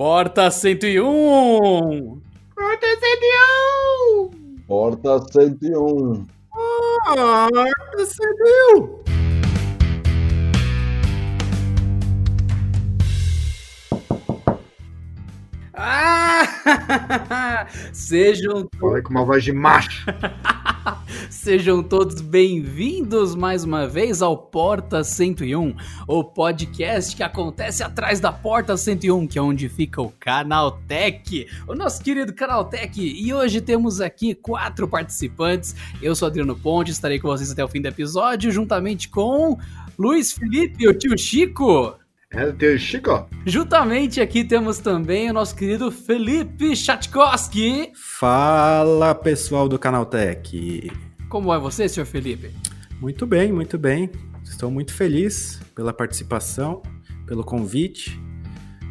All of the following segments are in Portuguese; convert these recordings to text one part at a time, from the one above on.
Porta 101! Porta 101! Porta 101! Porta 101! Ah! Sejam. Falei com uma voz de macho. Sejam todos bem-vindos mais uma vez ao Porta 101, o podcast que acontece atrás da Porta 101, que é onde fica o Canaltech, o nosso querido Canaltech. E hoje temos aqui quatro participantes. Eu sou Adriano Ponte, estarei com vocês até o fim do episódio, juntamente com Luiz Felipe, o tio Chico. É o teu Chico? Juntamente aqui temos também o nosso querido Felipe Chatkowski. Fala pessoal do Canaltech. Como é você, senhor Felipe? Muito bem, muito bem. Estou muito feliz pela participação, pelo convite.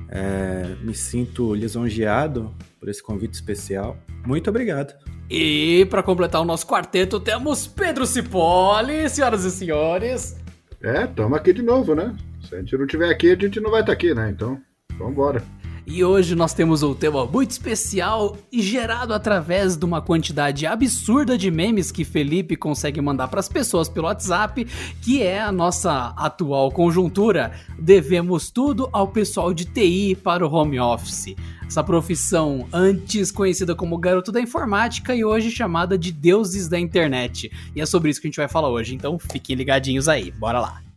É, me sinto lisonjeado por esse convite especial. Muito obrigado. E para completar o nosso quarteto temos Pedro Cipoli, senhoras e senhores. É, estamos aqui de novo, né? Se a gente não estiver aqui, a gente não vai estar aqui, né? Então, vamos embora. E hoje nós temos um tema muito especial e gerado através de uma quantidade absurda de memes que Felipe consegue mandar para as pessoas pelo WhatsApp, que é a nossa atual conjuntura. Devemos tudo ao pessoal de TI para o home office. Essa profissão antes conhecida como garoto da informática e hoje chamada de deuses da internet. E é sobre isso que a gente vai falar hoje, então fiquem ligadinhos aí. Bora lá.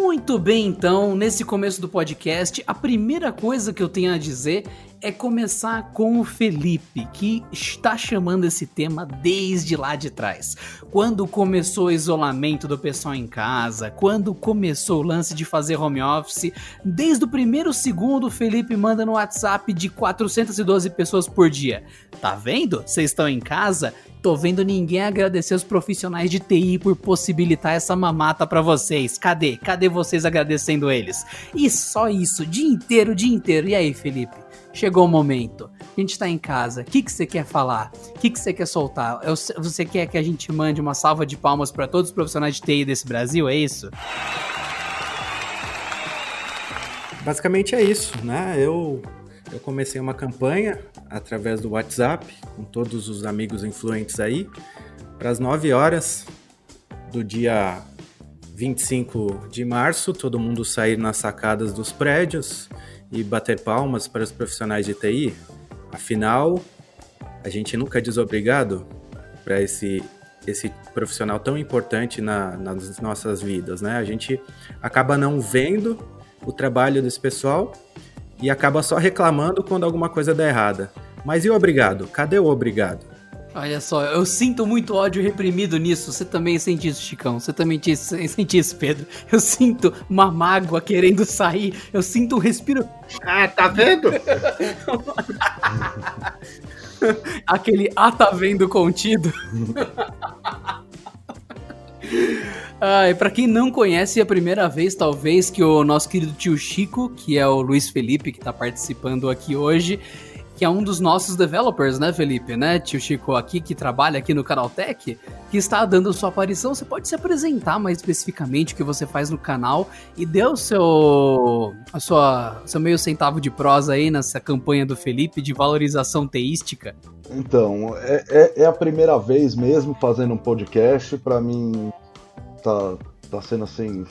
Muito bem, então, nesse começo do podcast, a primeira coisa que eu tenho a dizer é começar com o Felipe, que está chamando esse tema desde lá de trás. Quando começou o isolamento do pessoal em casa, quando começou o lance de fazer home office, desde o primeiro segundo o Felipe manda no WhatsApp de 412 pessoas por dia. Tá vendo? Vocês estão em casa? Tô vendo ninguém agradecer os profissionais de TI por possibilitar essa mamata para vocês. Cadê? Cadê vocês agradecendo eles? E só isso, dia inteiro, dia inteiro. E aí, Felipe? Chegou o momento. A gente tá em casa. O que, que você quer falar? O que, que você quer soltar? Você quer que a gente mande uma salva de palmas para todos os profissionais de TI desse Brasil? É isso? Basicamente é isso, né? Eu, eu comecei uma campanha através do WhatsApp com todos os amigos influentes aí para as 9 horas do dia 25 de março, todo mundo sair nas sacadas dos prédios e bater palmas para os profissionais de TI. Afinal, a gente nunca é desobrigado para esse esse profissional tão importante na, nas nossas vidas, né? A gente acaba não vendo o trabalho desse pessoal e acaba só reclamando quando alguma coisa dá errada. Mas e o obrigado? Cadê o obrigado? Olha só, eu sinto muito ódio reprimido nisso. Você também sente isso, Chicão. Você também sente isso, Pedro. Eu sinto uma mágoa querendo sair. Eu sinto um respiro. Ah, tá vendo? Aquele ah, tá vendo contido. Ah, e para quem não conhece, é a primeira vez, talvez, que o nosso querido tio Chico, que é o Luiz Felipe, que está participando aqui hoje, que é um dos nossos developers, né, Felipe, né, tio Chico, aqui que trabalha aqui no Canaltech, que está dando sua aparição. Você pode se apresentar mais especificamente o que você faz no canal e dê o seu, a sua, seu meio centavo de prosa aí nessa campanha do Felipe de valorização teística. Então, é, é, é a primeira vez mesmo fazendo um podcast. Para mim, tá, tá sendo assim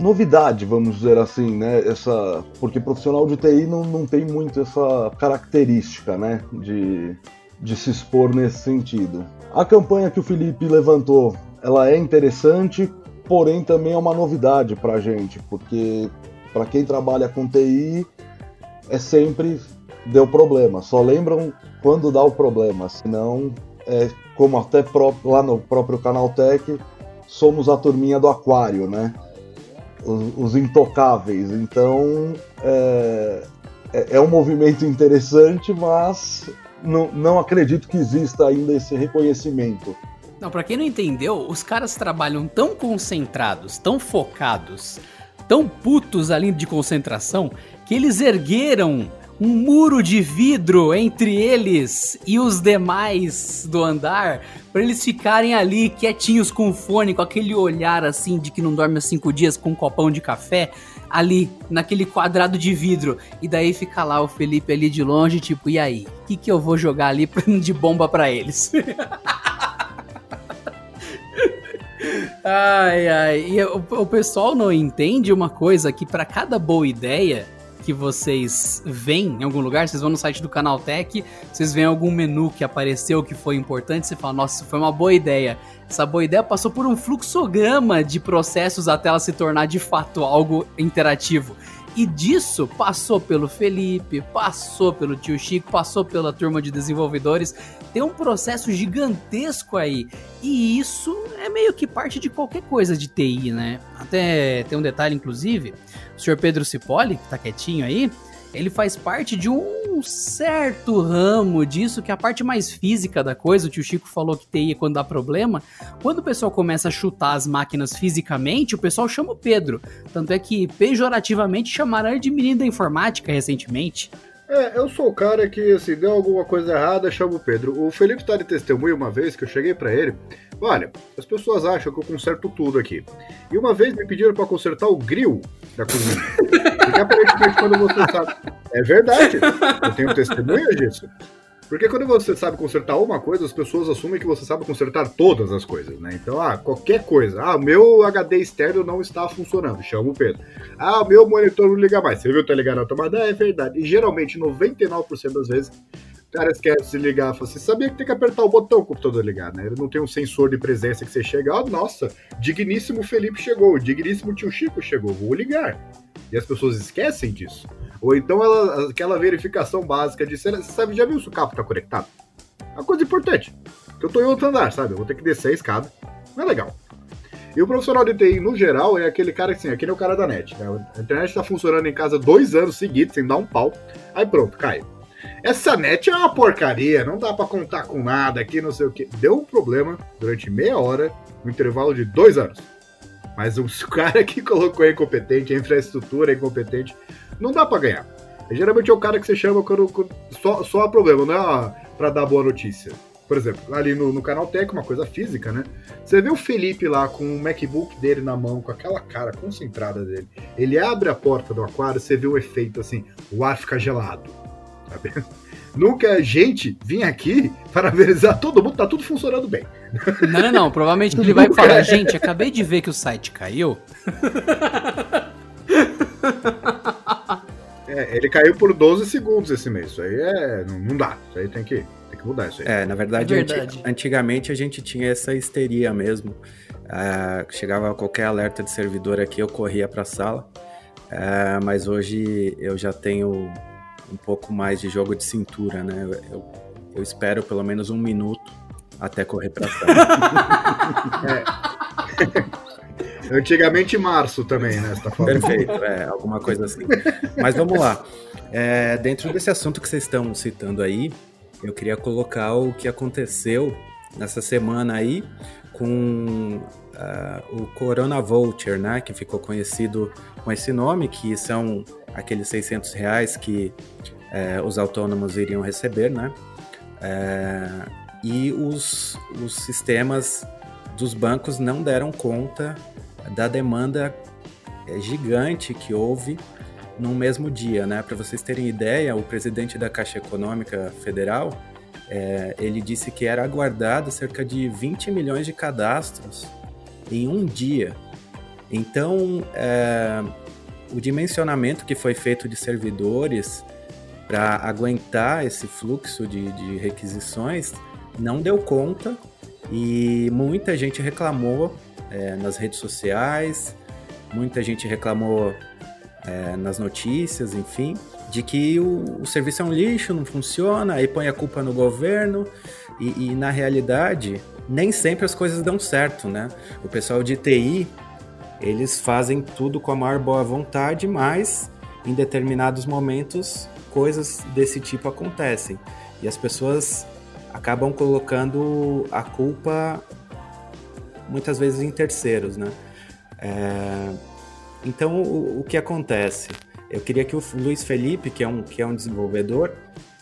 novidade, vamos dizer assim, né? Essa, porque profissional de TI não, não tem muito essa característica, né? De, de se expor nesse sentido. A campanha que o Felipe levantou, ela é interessante, porém também é uma novidade para a gente, porque para quem trabalha com TI é sempre deu problema. Só lembram quando dá o problema, senão é como até lá no próprio canal Tech somos a turminha do aquário, né? Os, intocáveis. Então é, é, é, um movimento interessante, mas não, não acredito que exista ainda esse reconhecimento. Não, para quem não entendeu, os caras trabalham tão concentrados, tão focados, tão putos ali de concentração, que eles ergueram um muro de vidro entre eles e os demais do andar, para eles ficarem ali quietinhos com o fone, com aquele olhar assim de que não dorme há cinco dias com um copão de café, ali naquele quadrado de vidro. E daí fica lá o Felipe ali de longe, tipo, e aí? O que, que eu vou jogar ali de bomba para eles? ai, ai. E o, o pessoal não entende uma coisa que para cada boa ideia que vocês veem em algum lugar, vocês vão no site do Canaltech, vocês veem algum menu que apareceu que foi importante, você fala, nossa, isso foi uma boa ideia. Essa boa ideia passou por um fluxograma de processos até ela se tornar de fato algo interativo. E disso passou pelo Felipe, passou pelo tio Chico, passou pela turma de desenvolvedores. Tem um processo gigantesco aí. E isso é meio que parte de qualquer coisa de TI, né? Até tem um detalhe, inclusive, o senhor Pedro Cipoli, que tá quietinho aí, ele faz parte de um certo ramo disso, que é a parte mais física da coisa. O tio Chico falou que TI é quando dá problema. Quando o pessoal começa a chutar as máquinas fisicamente, o pessoal chama o Pedro. Tanto é que pejorativamente chamaram ele de menino da informática recentemente. É, eu sou o cara que, assim, deu alguma coisa errada, chama o Pedro. O Felipe tá de testemunho uma vez que eu cheguei para ele. Olha, as pessoas acham que eu conserto tudo aqui. E uma vez me pediram para consertar o grill da cozinha. Porque aparentemente quando você sabe. É verdade. Eu tenho testemunhas disso. Porque quando você sabe consertar uma coisa, as pessoas assumem que você sabe consertar todas as coisas, né? Então, ah, qualquer coisa. Ah, meu HD externo não está funcionando, chama o Pedro. Ah, meu monitor não liga mais. Você viu, tá ligado na tomada? É verdade. E geralmente, 99% das vezes, o cara esquece de ligar. Fala assim, sabia que tem que apertar o botão o computador ligar, né? Ele não tem um sensor de presença que você chega. Ah, nossa, digníssimo Felipe chegou, digníssimo tio Chico chegou, vou ligar. E as pessoas esquecem disso. Ou então ela, aquela verificação básica de você sabe, já viu se o cabo tá conectado? É uma coisa importante. Que eu tô em outro andar, sabe? Eu vou ter que descer a escada. Não é legal. E o profissional de TI, no geral, é aquele cara que, assim, aquele é o cara da net. Né? A internet tá funcionando em casa dois anos seguidos, sem dar um pau. Aí pronto, cai. Essa net é uma porcaria, não dá para contar com nada aqui, não sei o que. Deu um problema durante meia hora, no intervalo de dois anos. Mas o cara que colocou é incompetente, a infraestrutura é incompetente, não dá para ganhar. Geralmente é o cara que você chama quando, quando só, só há problema, não é para dar boa notícia. Por exemplo, ali no, no canal Tech, uma coisa física, né? Você vê o Felipe lá com o MacBook dele na mão, com aquela cara concentrada dele. Ele abre a porta do aquário, você vê o efeito assim, o ar fica gelado. Sabe? Nunca gente vinha aqui para avisar todo mundo, tá tudo funcionando bem. Não, não, não. Provavelmente ele vai falar, gente, acabei de ver que o site caiu. É, ele caiu por 12 segundos esse mês. Isso aí é. Não, não dá. Isso aí tem que, tem que mudar isso aí. É, na verdade, é verdade. antigamente a gente tinha essa histeria mesmo. Uh, chegava qualquer alerta de servidor aqui, eu corria para a sala. Uh, mas hoje eu já tenho um pouco mais de jogo de cintura, né? Eu, eu, eu espero pelo menos um minuto até correr para sala. é. Antigamente março também, né? Tá. Perfeito, é, alguma coisa assim. Mas vamos lá. É, dentro desse assunto que vocês estão citando aí, eu queria colocar o que aconteceu nessa semana aí com uh, o Corona Voucher, né? Que ficou conhecido com esse nome, que são aqueles 600 reais que é, os autônomos iriam receber, né? É, e os, os sistemas dos bancos não deram conta da demanda é, gigante que houve no mesmo dia, né? Para vocês terem ideia, o presidente da Caixa Econômica Federal é, ele disse que era aguardado cerca de 20 milhões de cadastros em um dia. Então, é, o dimensionamento que foi feito de servidores para aguentar esse fluxo de, de requisições não deu conta e muita gente reclamou é, nas redes sociais, muita gente reclamou é, nas notícias, enfim, de que o, o, serviço é um lixo, não funciona, aí põe a culpa no governo, e, e na realidade, nem sempre as coisas dão certo, né? O pessoal de TI, eles fazem tudo com a maior boa vontade, mas em determinados momentos coisas desse tipo acontecem. E as pessoas acabam colocando a culpa muitas vezes em terceiros, né? É, então, o, o, que acontece? eu queria que o Luiz Felipe, que é um, que é um desenvolvedor,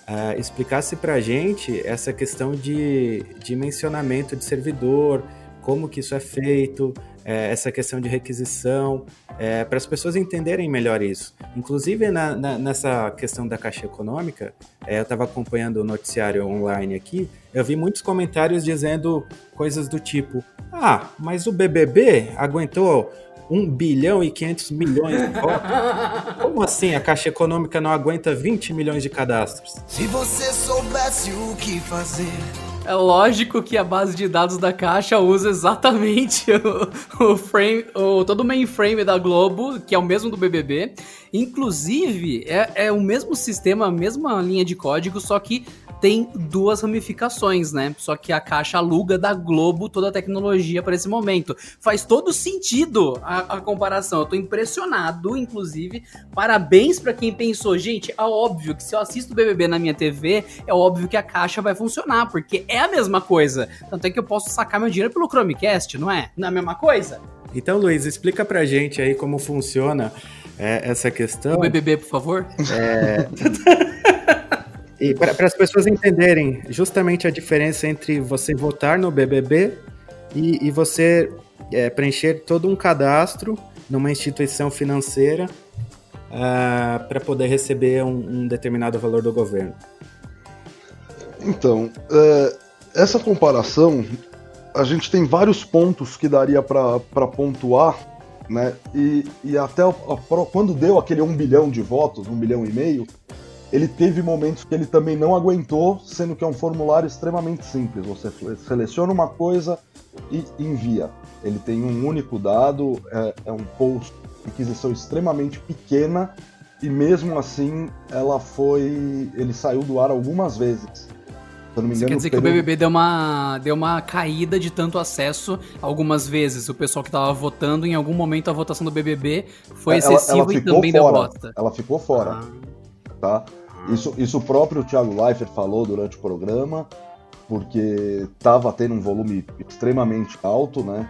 uh, explicasse para a gente essa questão de dimensionamento de servidor, como que isso é feito, é, essa questão de requisição, é, para as pessoas entenderem melhor isso. Inclusive, na, na, nessa questão da caixa econômica, é, eu estava acompanhando o noticiário online aqui, eu vi muitos comentários dizendo coisas do tipo: ah, mas o BBB aguentou 1 bilhão e 500 milhões de votos? Como assim a Caixa Econômica não aguenta 20 milhões de cadastros? Se você soubesse o que fazer é lógico que a base de dados da Caixa usa exatamente o, o frame, o, todo o mainframe da Globo, que é o mesmo do BBB. Inclusive, é, é o mesmo sistema, a mesma linha de código, só que tem duas ramificações, né? Só que a Caixa aluga da Globo toda a tecnologia para esse momento. Faz todo sentido a, a, comparação. Eu tô impressionado, inclusive. Parabéns para quem pensou, gente, é óbvio que se eu assisto o BBB na minha TV, é óbvio que a Caixa vai funcionar, porque é a mesma coisa. Tanto é que eu posso sacar meu dinheiro pelo Chromecast, não é? Não é a mesma coisa? Então, Luiz, explica pra gente aí como funciona é, essa questão. O BBB, por favor. É... E para as pessoas entenderem justamente a diferença entre você votar no BBB e, e você é, preencher todo um cadastro numa instituição financeira uh, ah, para poder receber um, um, determinado valor do governo. Então, é, essa comparação, a gente tem vários pontos que daria para pontuar, né? E, e até a, a, quando deu aquele um bilhão de votos, um bilhão e meio, ele teve momentos que ele também não aguentou, sendo que é um formulário extremamente simples. Você seleciona uma coisa e envia. Ele tem um único dado, é, é um post de aquisição extremamente pequena e mesmo assim ela foi, ele saiu do ar algumas vezes. Se não me engano, quer dizer que o BBB deu uma, deu uma caída de tanto acesso algumas vezes. O pessoal que estava votando, em algum momento a votação do BBB foi excessiva ela, ela e também fora. deu bosta. Ela ficou fora. Ah. Tá? Isso, isso o próprio Thiago Leifert falou durante o programa, porque estava tendo um volume extremamente alto, né?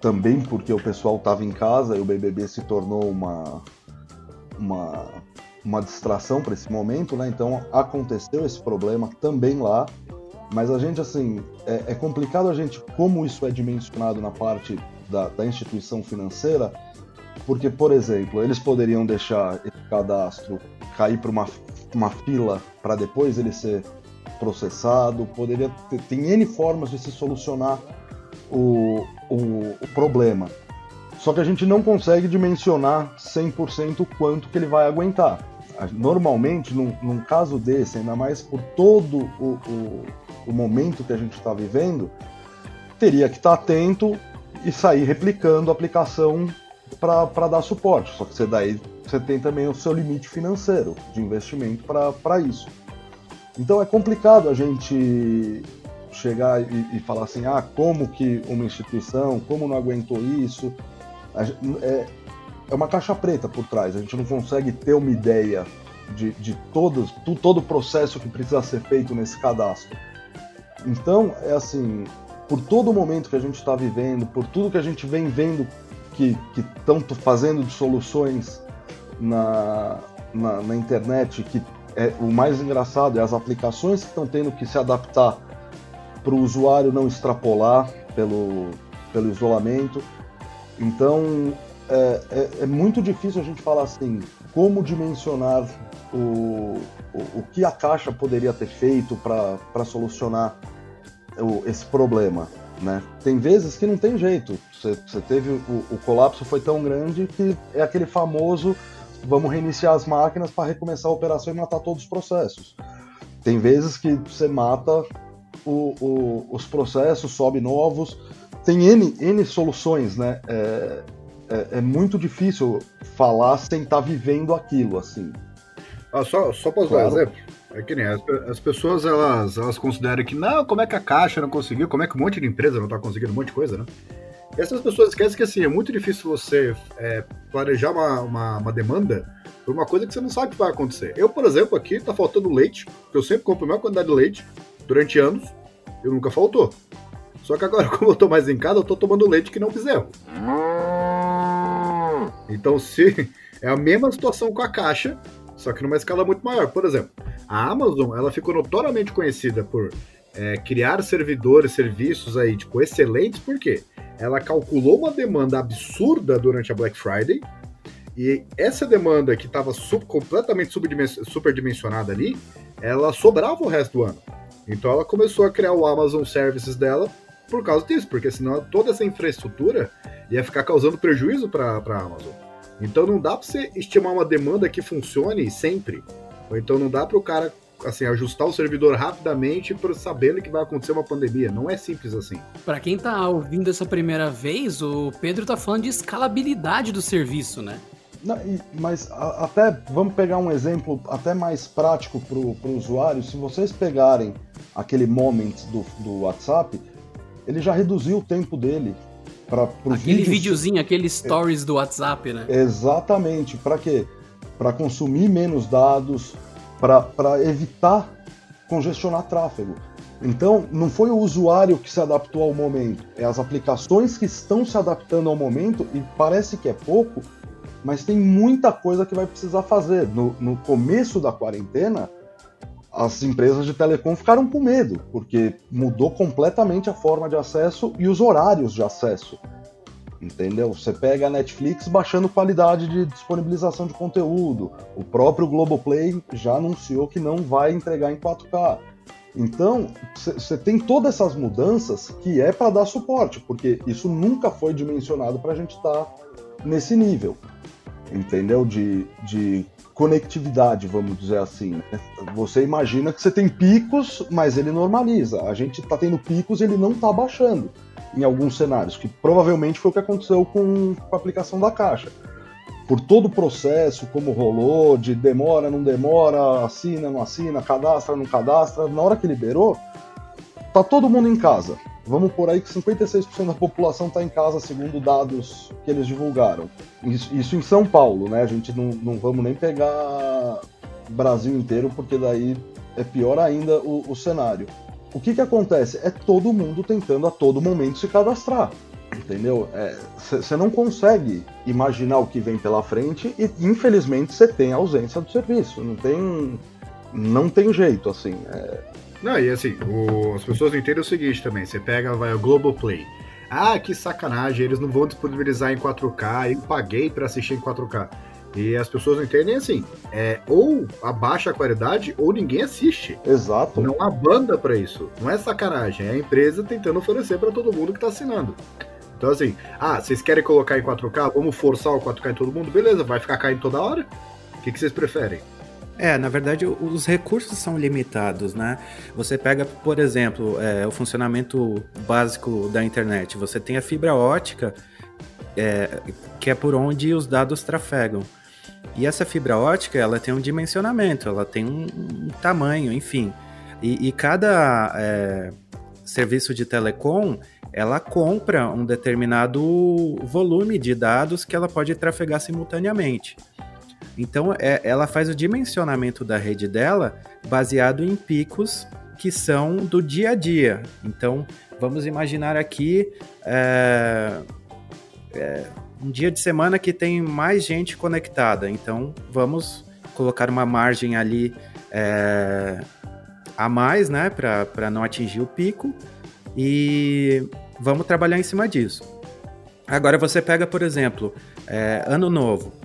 Também porque o pessoal estava em casa e o BBB se tornou uma, uma, uma distração para esse momento, né? Então aconteceu esse problema também lá. Mas a gente, assim, é, é complicado a gente, como isso é dimensionado na parte da, da instituição financeira, porque, por exemplo, eles poderiam deixar esse cadastro cair para uma uma fila para depois ele ser processado, poderia ter, tem N formas de se solucionar o, o, o problema. Só que a gente não consegue dimensionar 100% o quanto que ele vai aguentar. Normalmente, num, num caso desse, ainda mais por todo o, o, o momento que a gente está vivendo, teria que estar tá atento e sair replicando a aplicação para dar suporte. Só que você daí você tem também o seu limite financeiro de investimento para isso. Então é complicado a gente chegar e, e, falar assim, ah, como que uma instituição, como não aguentou isso? É, é uma caixa preta por trás, a gente não consegue ter uma ideia de, de todos, todo o processo que precisa ser feito nesse cadastro. Então, é assim, por todo o momento que a gente está vivendo, por tudo que a gente vem vendo que estão fazendo de soluções na, na, na, internet que é o mais engraçado é as aplicações que estão tendo que se adaptar para o usuário não extrapolar pelo, pelo isolamento. Então é, é, é, muito difícil a gente falar assim como dimensionar o, o, o que a caixa poderia ter feito para solucionar o, esse problema. Né? Tem vezes que não tem jeito. Você, você teve o, o colapso foi tão grande que é aquele famoso vamos reiniciar as máquinas para recomeçar a operação e matar todos os processos. Tem vezes que você mata o, o, os processos, sobe novos. Tem N, N soluções, né? É, é, é muito difícil falar sem estar tá vivendo aquilo, assim. Ah, só, só posso claro. dar um exemplo? É que nem as, as, pessoas elas, elas consideram que não, como é que a Caixa não conseguiu, como é que um monte de empresa não está conseguindo um monte de coisa, né? essas pessoas esquecem que assim, é muito difícil você é, planejar uma, uma, uma, demanda por uma coisa que você não sabe que vai acontecer. Eu, por exemplo, aqui tá faltando leite, porque eu sempre compro a maior quantidade de leite durante anos, e nunca faltou. Só que agora, como eu tô mais em casa, eu tô tomando leite que não bezerro. Então, se, É a mesma situação com a caixa, só que numa escala muito maior. Por exemplo, a Amazon ela ficou notoriamente conhecida por é, criar servidores, serviços aí, tipo, excelentes, por quê? Ela calculou uma demanda absurda durante a Black Friday, e essa demanda que estava sub, completamente superdimensionada ali, ela sobrava o resto do ano. Então ela começou a criar o Amazon Services dela por causa disso, porque senão toda essa infraestrutura ia ficar causando prejuízo para a Amazon. Então não dá para você estimar uma demanda que funcione sempre. Ou então não dá para o cara assim ajustar o servidor rapidamente para sabendo que vai acontecer uma pandemia. Não é simples assim. Para quem está ouvindo essa primeira vez, o Pedro está falando de escalabilidade do serviço, né? Não, mas até vamos pegar um exemplo até mais prático para o usuário. Se vocês pegarem aquele moment do, do WhatsApp, ele já reduziu o tempo dele aquele vídeos... videozinho, aquele stories do WhatsApp, né? Exatamente. Para quê? Para consumir menos dados, para evitar congestionar tráfego. Então, não foi o usuário que se adaptou ao momento, é as aplicações que estão se adaptando ao momento e parece que é pouco, mas tem muita coisa que vai precisar fazer. No, no começo da quarentena, as empresas de telecom ficaram com medo, porque mudou completamente a forma de acesso e os horários de acesso. Entendeu? Você pega a Netflix baixando qualidade de disponibilização de conteúdo. O próprio Globoplay já anunciou que não vai entregar em 4K. Então, você tem todas essas mudanças que é para dar suporte, porque isso nunca foi dimensionado para a gente estar tá nesse nível, entendeu? De, de conectividade, vamos dizer assim. Né? Você imagina que você tem picos, mas ele normaliza. A gente está tendo picos e ele não está baixando em alguns cenários, que provavelmente foi o que aconteceu com, com a aplicação da caixa. Por todo o processo, como rolou, de demora, não demora, assina, não assina, cadastra, não cadastra, na hora que liberou, tá todo mundo em casa. Vamos por aí que 56% da população está em casa, segundo dados que eles divulgaram. Isso, isso, em São Paulo, né? A gente não, não vamos nem pegar Brasil inteiro, porque daí é pior ainda o, o cenário. O que, que acontece? É todo mundo tentando a todo momento se cadastrar. Entendeu? Você é, não consegue imaginar o que vem pela frente e, infelizmente, você tem a ausência do serviço. Não tem, não tem jeito, assim. É, não, e assim, o, as pessoas não entendem o seguinte também. Você pega, vai o Globoplay. Ah, que sacanagem, eles não vão disponibilizar em 4K, eu paguei para assistir em 4K. E as pessoas não entendem assim, é ou abaixa a qualidade ou ninguém assiste. Exato. Não há banda para isso. Não é sacanagem, é a empresa tentando oferecer para todo mundo que tá assinando. Então assim, ah, vocês querem colocar em 4K? Vamos forçar o 4K em todo mundo? Beleza, vai ficar caindo toda hora? O que, que vocês preferem? É, na verdade, os recursos são limitados, né? Você pega, por exemplo, é, o funcionamento básico da internet. Você tem a fibra ótica, é, que é por onde os dados trafegam. E essa fibra ótica, ela tem um dimensionamento, ela tem um, um tamanho, enfim. E, e cada é, serviço de telecom, ela compra um determinado volume de dados que ela pode trafegar simultaneamente. Então, é, ela faz o dimensionamento da rede dela baseado em picos que são do dia a dia. Então, vamos imaginar aqui é, é, um dia de semana que tem mais gente conectada. Então, vamos colocar uma margem ali é, a mais, né, para não atingir o pico e vamos trabalhar em cima disso. Agora, você pega, por exemplo, é, Ano Novo.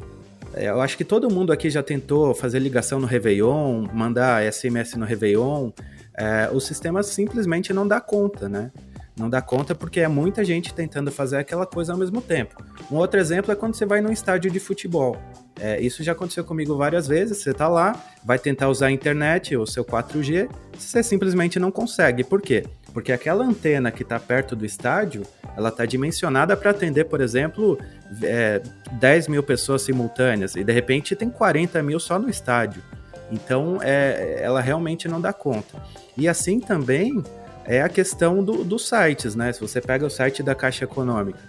É, eu acho que todo mundo aqui já tentou fazer ligação no Réveillon, mandar SMS no Réveillon. É, o sistema simplesmente não dá conta, né? Não dá conta porque é muita gente tentando fazer aquela coisa ao mesmo tempo. Um outro exemplo é quando você vai num estádio de futebol. É, isso já aconteceu comigo várias vezes. Você tá lá, vai tentar usar a internet, o seu 4G, você simplesmente não consegue. Por quê? Porque aquela antena que está perto do estádio, ela está dimensionada para atender, por exemplo, é, 10 mil pessoas simultâneas, e de repente tem 40 mil só no estádio. Então, é, ela realmente não dá conta. E assim também é a questão do, dos sites, né? Se você pega o site da Caixa Econômica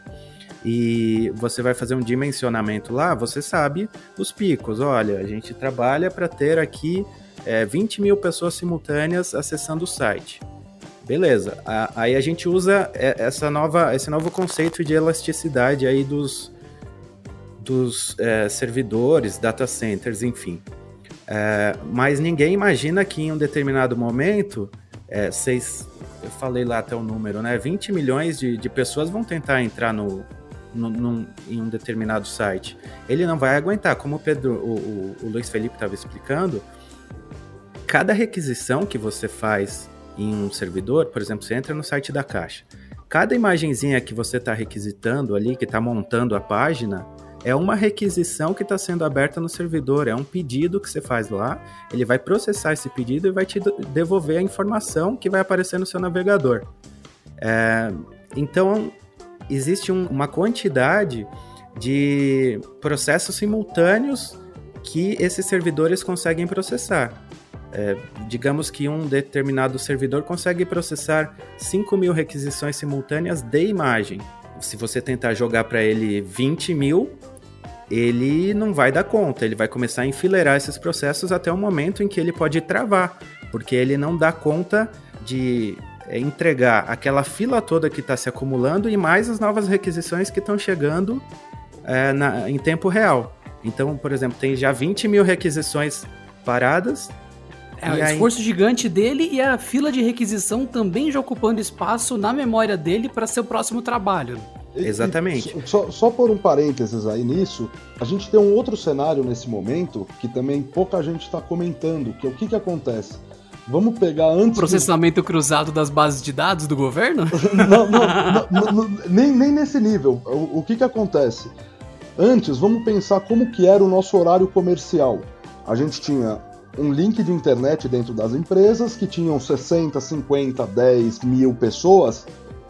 e você vai fazer um dimensionamento lá, você sabe os picos. Olha, a gente trabalha para ter aqui é, 20 mil pessoas simultâneas acessando o site. Beleza. Aí a gente usa essa nova, esse novo conceito de elasticidade aí dos, dos é, servidores, data centers, enfim. É, mas ninguém imagina que em um determinado momento, é, seis, eu falei lá até o número, né? 20 milhões de, de pessoas vão tentar entrar no, no, num, em um determinado site. Ele não vai aguentar, como o, Pedro, o, o, o Luiz Felipe estava explicando, cada requisição que você faz em um servidor, por exemplo, você entra no site da Caixa, cada imagenzinha que você está requisitando ali, que está montando a página, é uma requisição que está sendo aberta no servidor, é um pedido que você faz lá, ele vai processar esse pedido e vai te devolver a informação que vai aparecer no seu navegador. É, então, existe um, uma quantidade de processos simultâneos que esses servidores conseguem processar. É, digamos que um determinado servidor consegue processar 5 mil requisições simultâneas de imagem. Se você tentar jogar para ele 20 mil, ele não vai dar conta, ele vai começar a enfileirar esses processos até o momento em que ele pode travar, porque ele não dá conta de é, entregar aquela fila toda que está se acumulando e mais as novas requisições que estão chegando é, na, em tempo real. Então, por exemplo, tem já 20 mil requisições paradas. É, o esforço gigante dele e a fila de requisição também já ocupando espaço na memória dele para seu próximo trabalho. Exatamente. E, só, só por um parênteses aí nisso, a gente tem um outro cenário nesse momento que também pouca gente está comentando, que é o que, que acontece. Vamos pegar antes. Processamento do... cruzado das bases de dados do governo? não, não, não, não, nem, nem nesse nível. O, o que, que acontece? Antes, vamos pensar como que era o nosso horário comercial. A gente tinha um link de internet dentro das empresas que tinham 60, 50, 10 mil pessoas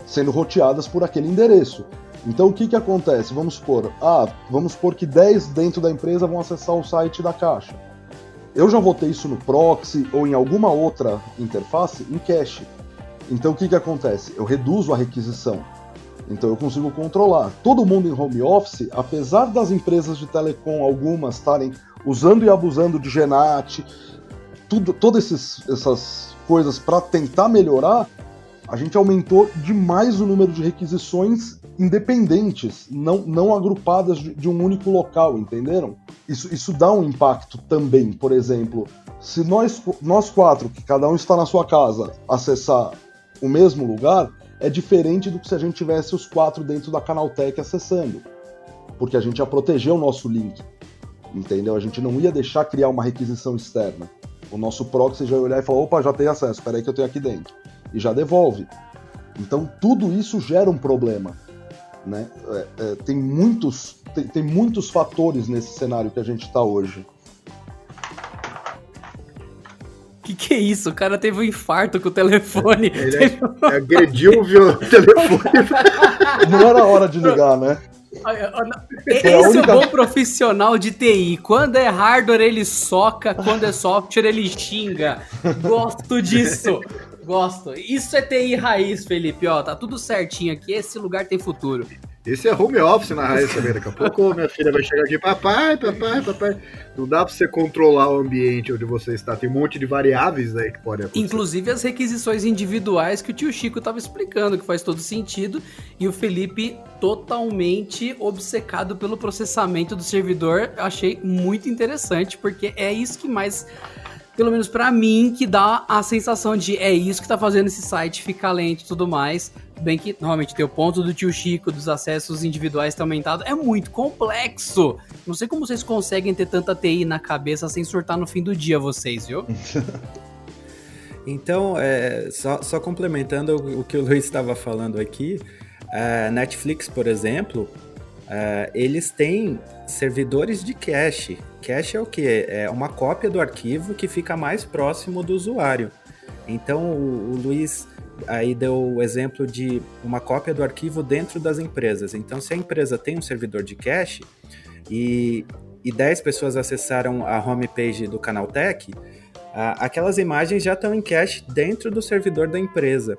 sendo roteadas por aquele endereço. Então o que, que acontece? Vamos supor, ah, vamos supor que 10 dentro da empresa vão acessar o site da caixa. Eu já votei isso no proxy ou em alguma outra interface em cache. Então o que, que acontece? Eu reduzo a requisição. Então eu consigo controlar. Todo mundo em home office, apesar das empresas de telecom, algumas estarem usando e abusando de Genat, tudo, todas esses, essas coisas para tentar melhorar, a gente aumentou demais o número de requisições independentes, não, não agrupadas de, de um único local, entenderam? Isso, isso dá um impacto também. Por exemplo, se nós, nós quatro, que cada um está na sua casa, acessar o mesmo lugar, é diferente do que se a gente tivesse os quatro dentro da Canaltech acessando. Porque a gente ia proteger o nosso link. Entendeu? A gente não ia deixar criar uma requisição externa. O nosso proxy já ia olhar e falar: opa, já tem acesso, espera aí que eu tenho aqui dentro e já devolve. Então tudo isso gera um problema. Né? É, é, tem, muitos, tem, tem, muitos fatores nesse cenário que a gente está hoje. Que que é isso? O cara teve um infarto com o telefone. Ele teve... agrediu o telefone. Não era hora de ligar, né? Esse é única... o bom profissional de TI. Quando é hardware, ele soca. Quando é software, ele xinga. Gosto disso. Gosto. Isso é TI raiz, Felipe. Ó, tá tudo certinho aqui. Esse lugar tem futuro. Esse é home office na raiz também. Daqui a pouco minha filha vai chegar aqui, papai, papai, papai. Não dá pra você controlar o ambiente onde você está. Tem um monte de variáveis aí que podem acontecer. Inclusive as requisições individuais que o tio Chico tava explicando, que faz todo sentido. E o Felipe totalmente obcecado pelo processamento do servidor. Achei muito interessante, porque é isso que mais pelo menos para mim, que dá a sensação de é isso que tá fazendo esse site ficar lento e tudo mais. Bem que, normalmente, tem o ponto do tio Chico, dos acessos individuais ter aumentado. É muito complexo. Não sei como vocês conseguem ter tanta TI na cabeça sem surtar no fim do dia, vocês, viu? então, é, só, só, complementando o, que o Luiz estava falando aqui, a Netflix, por exemplo, Uh, eles têm servidores de cache. Cache é o que? É uma cópia do arquivo que fica mais próximo do usuário. Então o, o Luiz aí deu o exemplo de uma cópia do arquivo dentro das empresas. Então, se a empresa tem um servidor de cache e, e 10 pessoas acessaram a homepage do Canaltech, aquelas imagens já estão em cache dentro do servidor da empresa.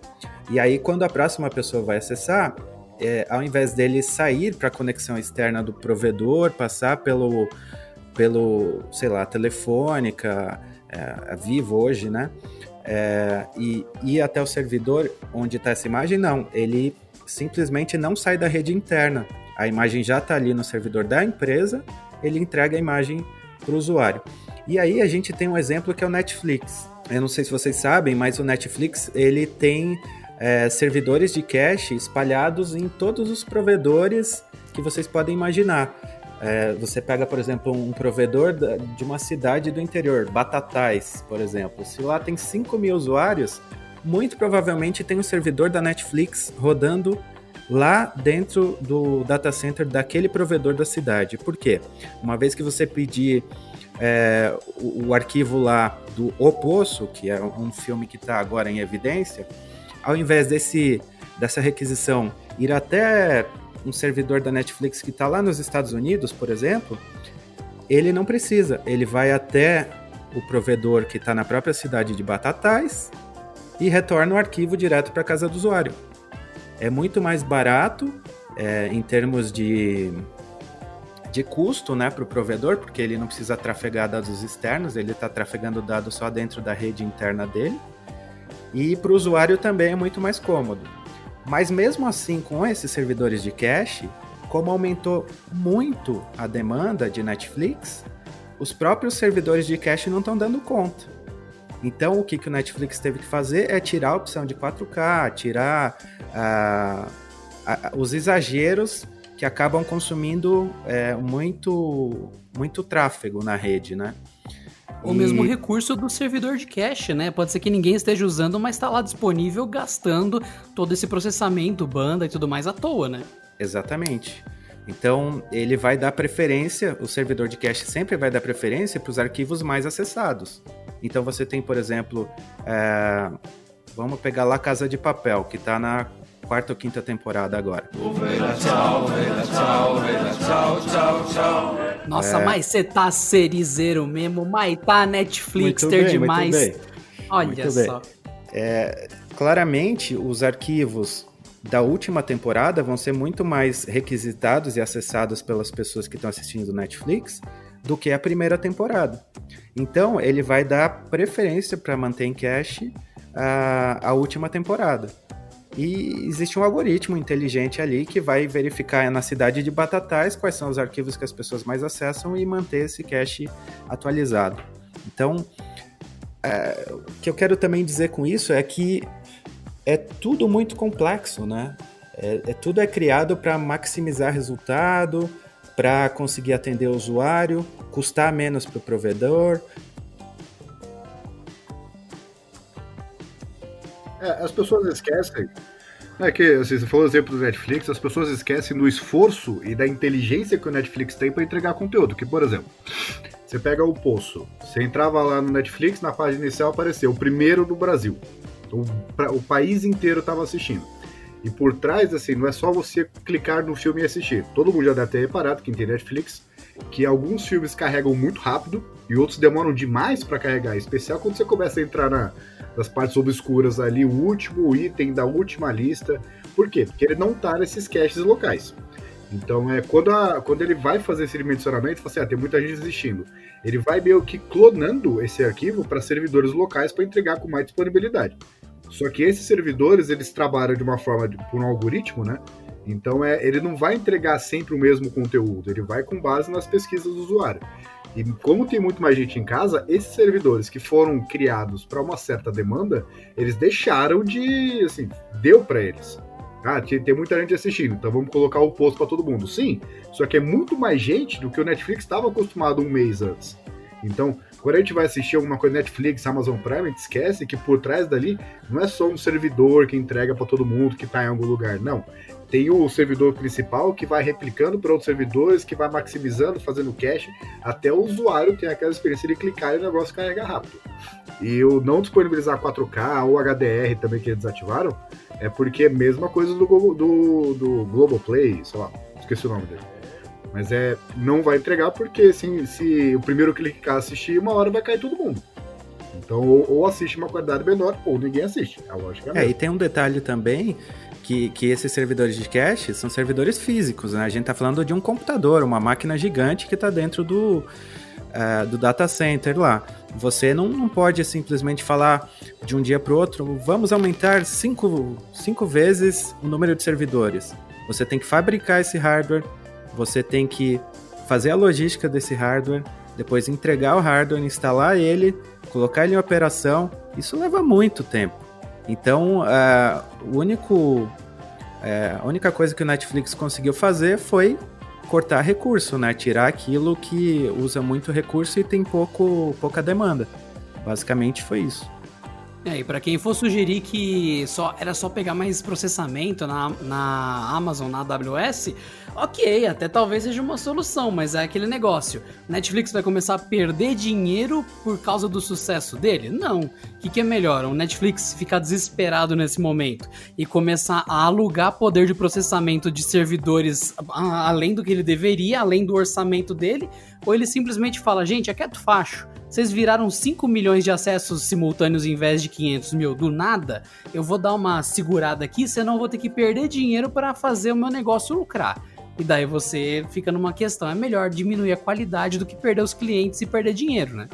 E aí, quando a próxima pessoa vai acessar, é, ao invés dele sair para a conexão externa do provedor, passar pelo, pelo sei lá, telefônica, é, Vivo hoje, né? É, e ir até o servidor onde está essa imagem, não. Ele simplesmente não sai da rede interna. a imagem já está ali no servidor da empresa, ele entrega a imagem para o usuário. E aí a gente tem um exemplo que é o Netflix. Eu não sei se vocês sabem, mas o Netflix ele tem é, servidores de cache espalhados em todos os provedores que vocês podem imaginar. É, você pega, por exemplo, um provedor de uma cidade do interior, Batatais, por exemplo. Se lá tem 5 mil usuários, muito provavelmente tem um servidor da Netflix rodando lá dentro do data center daquele provedor da cidade. Por quê? Uma vez que você pedir é, o, o, arquivo lá do O Poço, que é um filme que está agora em evidência, ao invés desse, dessa requisição ir até um servidor da Netflix que está lá nos Estados Unidos, por exemplo, ele não precisa. Ele vai até o provedor que está na própria cidade de Batatais e retorna o arquivo direto para a casa do usuário. É muito mais barato é, em termos de, de custo né, para o provedor, porque ele não precisa trafegar dados externos, ele está trafegando dados só dentro da rede interna dele. E para o usuário também é muito mais cômodo. Mas mesmo assim, com esses servidores de cache, como aumentou muito a demanda de Netflix, os próprios servidores de cache não estão dando conta. Então, o que, que o Netflix teve que fazer é tirar a opção de 4K, tirar uh, os exageros que acabam consumindo é, muito, muito tráfego na rede, né? O e... mesmo recurso do servidor de cache, né? Pode ser que ninguém esteja usando, mas está lá disponível gastando todo esse processamento, banda e tudo mais à toa, né? Exatamente. Então, ele vai dar preferência, o servidor de cache sempre vai dar preferência para os arquivos mais acessados. Então, você tem, por exemplo, é... vamos pegar lá Casa de Papel, que está na quarta ou quinta temporada agora. Nossa, é... mas você tá serizeiro mesmo, mas tá Netflix ter demais. Olha muito só. É, claramente, os arquivos da última temporada vão ser muito mais requisitados e acessados pelas pessoas que estão assistindo Netflix do que a primeira temporada. Então, ele vai dar preferência para manter em cache a, a última temporada. E existe um algoritmo inteligente ali que vai verificar na cidade de Batatais quais são os arquivos que as pessoas mais acessam e manter esse cache atualizado. Então, é, o que eu quero também dizer com isso é que é tudo muito complexo, né? É, é tudo é criado para maximizar resultado, para conseguir atender o usuário, custar menos para o provedor. É, as pessoas esquecem. É que, assim, você falou o exemplo do Netflix, as pessoas esquecem do esforço e da inteligência que o Netflix tem para entregar conteúdo. Que, por exemplo, você pega o Poço, você entrava lá no Netflix, na página inicial apareceu o primeiro do Brasil. O, pra, o país inteiro estava assistindo. E por trás, assim, não é só você clicar no filme e assistir. Todo mundo já deve ter reparado, quem tem Netflix, que alguns filmes carregam muito rápido e outros demoram demais para carregar. Em especial quando você começa a entrar na, nas partes obscuras ali, o último item da última lista. Por quê? Porque ele não tá nesses caches locais. Então, é quando, a, quando ele vai fazer esse dimensionamento, fala assim, ah, tem muita gente existindo. Ele vai meio que clonando esse arquivo para servidores locais para entregar com mais disponibilidade. Só que esses servidores, eles trabalham de uma forma, de, por um algoritmo, né? Então, é, ele não vai entregar sempre o mesmo conteúdo, ele vai com base nas pesquisas do usuário. E como tem muito mais gente em casa, esses servidores que foram criados para uma certa demanda, eles deixaram de, assim, deu para eles. Ah, tem muita gente assistindo, então vamos colocar o posto para todo mundo. Sim, só que é muito mais gente do que o Netflix estava acostumado um mês antes. Então, quando a gente vai assistir alguma coisa Netflix, Amazon Prime, a gente esquece que por trás dali não é só um servidor que entrega para todo mundo que está em algum lugar. Não. Tem o servidor principal que vai replicando para outros servidores, que vai maximizando, fazendo cache, até o usuário ter aquela experiência de clicar e o negócio carrega rápido. E o não disponibilizar 4K ou HDR também que eles desativaram, é porque é a mesma coisa do, do, do Globoplay, sei lá, esqueci o nome dele. Mas é, não vai entregar porque assim, se o primeiro clicar assistir, uma hora vai cair todo mundo. Então, ou, ou assiste uma qualidade menor, ou ninguém assiste. A lógica é, é e tem um detalhe também que, que esses servidores de cache são servidores físicos, né? A gente está falando de um computador, uma máquina gigante que está dentro do, uh, do data center lá. Você não, não pode simplesmente falar de um dia para o outro, vamos aumentar cinco, cinco vezes o número de servidores. Você tem que fabricar esse hardware, você tem que fazer a logística desse hardware, depois entregar o hardware, instalar ele, colocar ele em operação. Isso leva muito tempo. Então, uh, o único, uh, a única coisa que o Netflix conseguiu fazer foi cortar recurso, né? Tirar aquilo que usa muito recurso e tem pouco, pouca demanda. Basicamente foi isso. É, e para quem for sugerir que só era só pegar mais processamento na, na Amazon, na AWS, ok, até talvez seja uma solução, mas é aquele negócio. Netflix vai começar a perder dinheiro por causa do sucesso dele? Não. O que, que é melhor? O Netflix ficar desesperado nesse momento e começar a alugar poder de processamento de servidores além do que ele deveria, além do orçamento dele, ou ele simplesmente fala, gente, é quieto facho vocês viraram 5 milhões de acessos simultâneos em vez de 500 mil do nada, eu vou dar uma segurada aqui, senão eu vou ter que perder dinheiro para fazer o meu negócio lucrar. E daí você fica numa questão, é melhor diminuir a qualidade do que perder os clientes e perder dinheiro, né?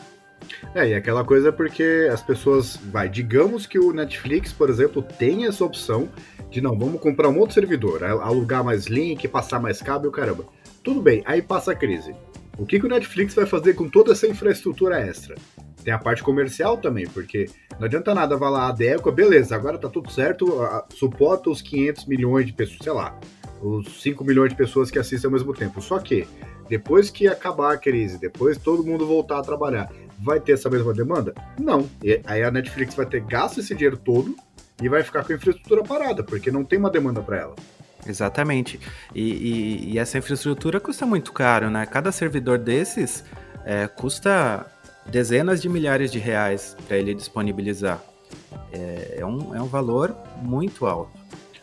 É, e aquela coisa é porque as pessoas, vai, digamos que o Netflix, por exemplo, tem essa opção de não, vamos comprar um outro servidor, alugar mais link, passar mais cabo, caramba. Tudo bem, aí passa a crise. O que, que o Netflix vai fazer com toda essa infraestrutura extra? Tem a parte comercial também, porque não adianta nada, vai lá, adequa, beleza, agora tá tudo certo, suporta os 500 milhões de pessoas, sei lá, os 5 milhões de pessoas que assistem ao mesmo tempo. Só que, depois que acabar a crise, depois todo mundo voltar a trabalhar, vai ter essa mesma demanda? Não. E aí a Netflix vai ter gasto esse dinheiro todo e vai ficar com a infraestrutura parada, porque não tem uma demanda para ela. Exatamente. E, e, e, essa infraestrutura custa muito caro, né? Cada servidor desses é, custa dezenas de milhares de reais para ele disponibilizar. É, é, um, é um valor muito alto.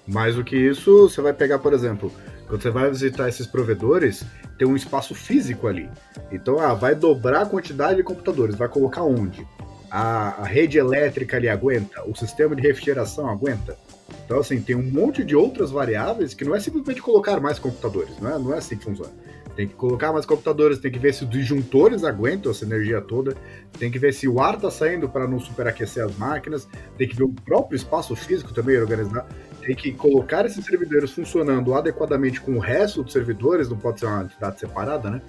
Mais do que isso, você vai pegar, por exemplo, quando você vai visitar esses provedores, tem um espaço físico ali. Então, ah, vai dobrar a quantidade de computadores, vai colocar onde? A, a rede elétrica ali aguenta? O sistema de refrigeração aguenta? Então, assim, tem um monte de outras variáveis que não é simplesmente colocar mais computadores, não é, não é assim que funciona. Tem que colocar mais computadores, tem que ver se os disjuntores aguentam essa energia toda, tem que ver se o ar está saindo para não superaquecer as máquinas, tem que ver o próprio espaço físico também organizar, tem que colocar esses servidores funcionando adequadamente com o resto dos servidores, não pode ser uma entidade separada, né?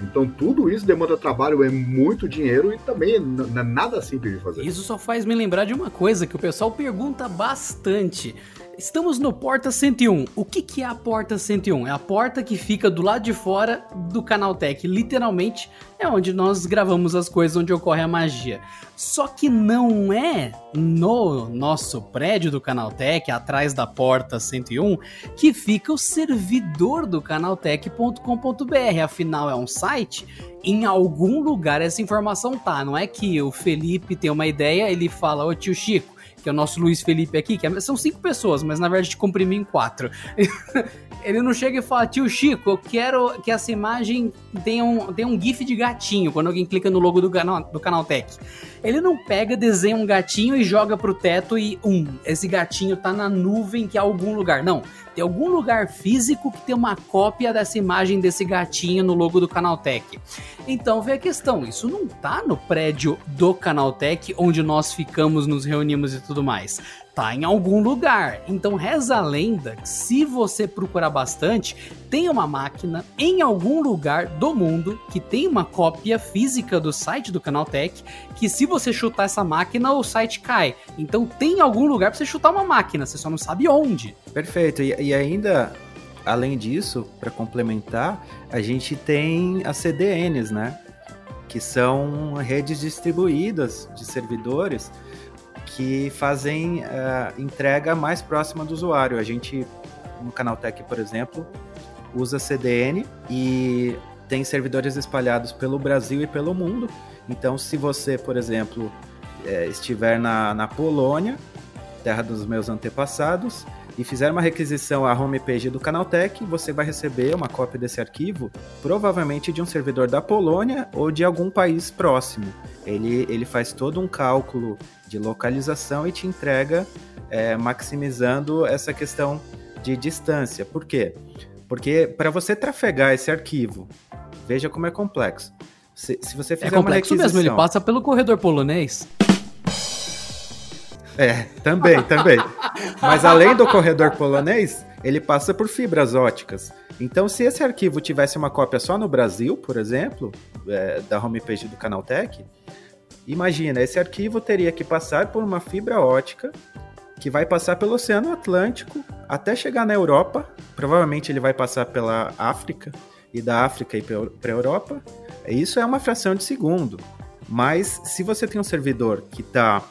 Então tudo isso demanda trabalho, é muito dinheiro e também não é nada simples de fazer. Isso só faz me lembrar de uma coisa que o pessoal pergunta bastante. Estamos no Porta 101. O que, que é a Porta 101? É a porta que fica do lado de fora do Canaltech. Literalmente é onde nós gravamos as coisas, onde ocorre a magia. Só que não é no nosso prédio do Canaltech, atrás da Porta 101, que fica o servidor do canaltech.com.br. Afinal, é um site em algum lugar essa informação tá. Não é que o Felipe tem uma ideia, ele fala, ô tio Chico, que é o nosso Luiz Felipe aqui, que é, são cinco pessoas, mas na verdade comprimi em quatro. ele não chega e fala, tio Chico, eu quero que essa imagem tenha um, tenha um GIF de gatinho quando alguém clica no logo do canal, do canal Tech. Ele não pega, desenha um gatinho e joga pro teto e um, esse gatinho tá na nuvem que é algum lugar. Não, tem algum lugar físico que tem uma cópia dessa imagem desse gatinho no logo do Canaltech. Então vem a questão, isso não tá no prédio do Canaltech onde nós ficamos, nos reunimos e tudo mais tá em algum lugar. Então reza a lenda que se você procurar bastante, tem uma máquina em algum lugar do mundo que tem uma cópia física do site do Canaltech, que se você chutar essa máquina, o site cai. Então tem algum lugar para você chutar uma máquina, você só não sabe onde. Perfeito. E, e ainda além disso, para complementar, a gente tem as CDNs, né? Que são redes distribuídas de servidores que fazem uh, entrega mais próxima do usuário. A gente, no Canaltech, por exemplo, usa CDN e tem servidores espalhados pelo Brasil e pelo mundo. Então, se você, por exemplo, é, estiver na, na Polônia, terra dos meus antepassados, e fizer uma requisição à homepage do Canaltech, você vai receber uma cópia desse arquivo, provavelmente de um servidor da Polônia ou de algum país próximo. Ele, ele faz todo um cálculo de localização e te entrega é, maximizando essa questão de distância. Por quê? Porque para você trafegar esse arquivo, veja como é complexo. Se, se você fizer é complexo mesmo, ele passa pelo corredor polonês. É, também, também. Mas além do corredor polonês, ele passa por fibras óticas. Então, se esse arquivo tivesse uma cópia só no Brasil, por exemplo, é, da homepage do Canaltech, imagina, esse arquivo teria que passar por uma fibra ótica que vai passar pelo Oceano Atlântico até chegar na Europa. Provavelmente ele vai passar pela África e da África e para a Europa. Isso é uma fração de segundo. Mas se você tem um servidor que está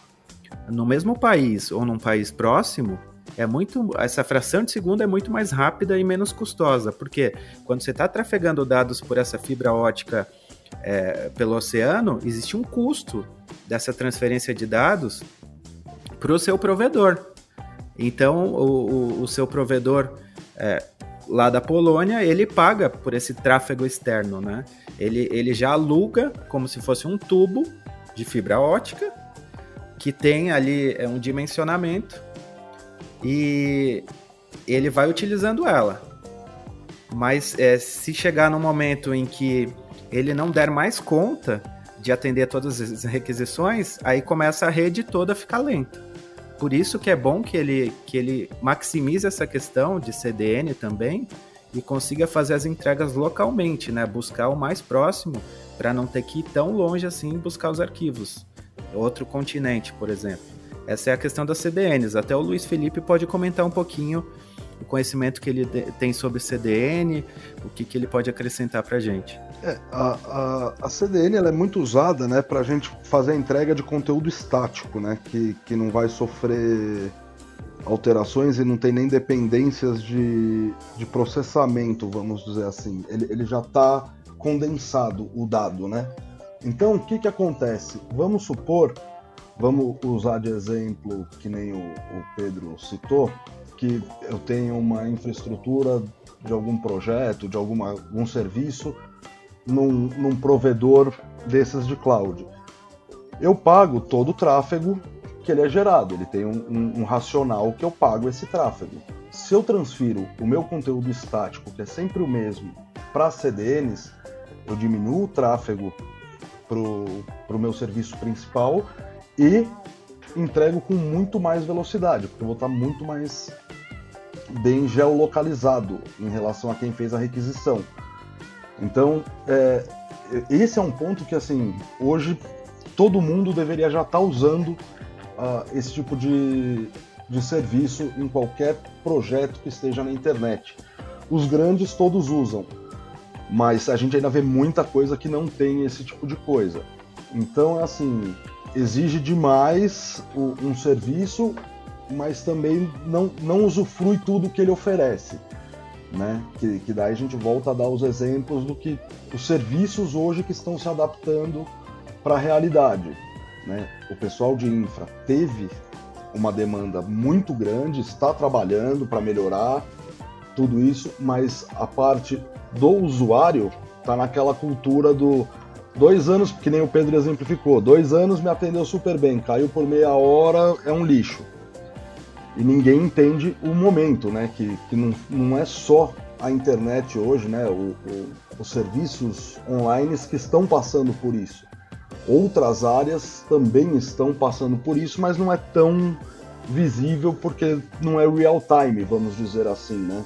no mesmo país ou num país próximo, é muito essa fração de segundo é muito mais rápida e menos custosa, porque quando você está trafegando dados por essa fibra ótica é, pelo oceano, existe um custo dessa transferência de dados para o seu provedor. Então, o, o, o seu provedor é, lá da Polônia, ele paga por esse tráfego externo, né? Ele, ele já aluga como se fosse um tubo de fibra ótica que tem ali é, um dimensionamento e ele vai utilizando ela. Mas é, se chegar no momento em que ele não der mais conta de atender todas as requisições, aí começa a rede toda a ficar lenta. Por isso que é bom que ele, que ele maximize essa questão de CDN também e consiga fazer as entregas localmente, né? Buscar o mais próximo para não ter que ir tão longe assim buscar os arquivos. Outro continente, por exemplo. Essa é a questão das CDNs. Até o Luiz Felipe pode comentar um pouquinho o conhecimento que ele tem sobre CDN, o que, que ele pode acrescentar para a gente. É, a, a, CDN ela é muito usada né, para a gente fazer a entrega de conteúdo estático, né, que, que não vai sofrer alterações e não tem nem dependências de, de processamento, vamos dizer assim. Ele, ele já está condensado, o dado, né? Então, o que, que acontece? Vamos supor, vamos usar de exemplo, que nem o, o Pedro citou, que eu tenho uma infraestrutura de algum projeto, de alguma, algum serviço, num, num provedor desses de cloud. Eu pago todo o tráfego que ele é gerado, ele tem um, um, um racional que eu pago esse tráfego. Se eu transfiro o meu conteúdo estático, que é sempre o mesmo, para CDNs, eu diminuo o tráfego para o meu serviço principal e entrego com muito mais velocidade, porque eu vou estar muito mais bem geolocalizado em relação a quem fez a requisição. Então, é, esse é um ponto que, assim, hoje todo mundo deveria já estar usando uh, esse tipo de, de serviço em qualquer projeto que esteja na internet. Os grandes todos usam, mas a gente ainda vê muita coisa que não tem esse tipo de coisa. Então, é assim, exige demais um serviço, mas também não, não usufrui tudo que ele oferece né? Que, que daí a gente volta a dar os exemplos do que os serviços hoje que estão se adaptando para a realidade, né? O pessoal de infra teve uma demanda muito grande, está trabalhando para melhorar tudo isso, mas a parte do usuário está naquela cultura do dois anos, que nem o Pedro exemplificou, dois anos me atendeu super bem, caiu por meia hora, é um lixo e ninguém entende o momento, né? Que, que não, não é só a internet hoje, né? O, o, os serviços online que estão passando por isso. Outras áreas também estão passando por isso, mas não é tão visível porque não é real time, vamos dizer assim, né?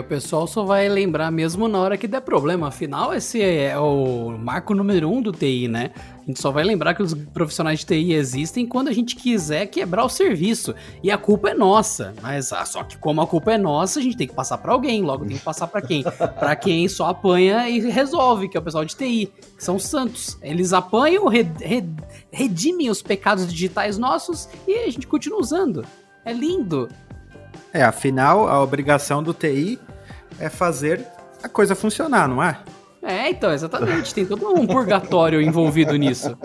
O pessoal só vai lembrar mesmo na hora que der problema. Afinal, esse é o marco número um do TI, né? A gente só vai lembrar que os profissionais de TI existem quando a gente quiser quebrar o serviço. E a culpa é nossa. Mas ah, só que como a culpa é nossa, a gente tem que passar para alguém. Logo tem que passar para quem? para quem só apanha e resolve, que é o pessoal de TI, que são santos. Eles apanham, redimem os pecados digitais nossos e a gente continua usando. É lindo. É, afinal, a obrigação do TI é fazer a coisa funcionar, não é? É, então, exatamente. Tem todo um purgatório envolvido nisso.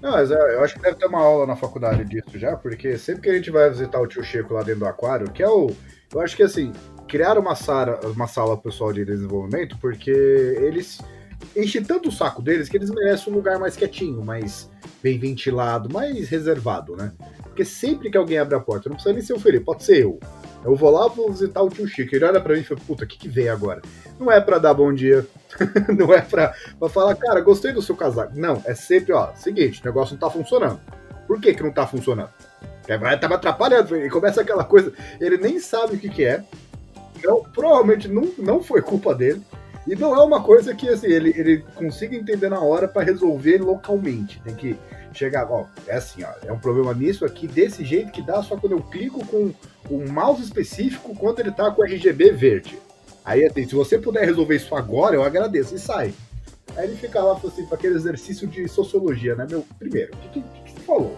Não, mas é, eu acho que deve ter uma aula na faculdade disso já, porque sempre que a gente vai visitar o tio Chico lá dentro do aquário, que é o. Eu acho que assim, criar uma sala, uma sala pessoal de desenvolvimento, porque eles enchem tanto o saco deles que eles merecem um lugar mais quietinho, mais bem ventilado, mais reservado, né? Porque sempre que alguém abre a porta, não precisa nem ser o Felipe, pode ser eu. Eu vou lá, vou visitar o tio Chico. Ele olha pra mim e fala, puta, o que que vem agora? Não é pra dar bom dia, não é pra, pra falar, cara, gostei do seu casaco. Não, é sempre, ó, seguinte, o negócio não tá funcionando. Por que que não tá funcionando? É, vai, tá me atrapalhando. E começa aquela coisa, ele nem sabe o que que é. Então, provavelmente não, não foi culpa dele. E não é uma coisa que assim, ele, ele consiga entender na hora para resolver localmente. Tem que chegar, ó, é assim, ó, é um problema nisso aqui, desse jeito que dá, só quando eu clico com um mouse específico quando ele tá com RGB verde. Aí assim, se você puder resolver isso agora, eu agradeço, e sai. Aí ele fica lá, assim, para aquele exercício de sociologia, né? Meu, primeiro, o que, que, que você falou?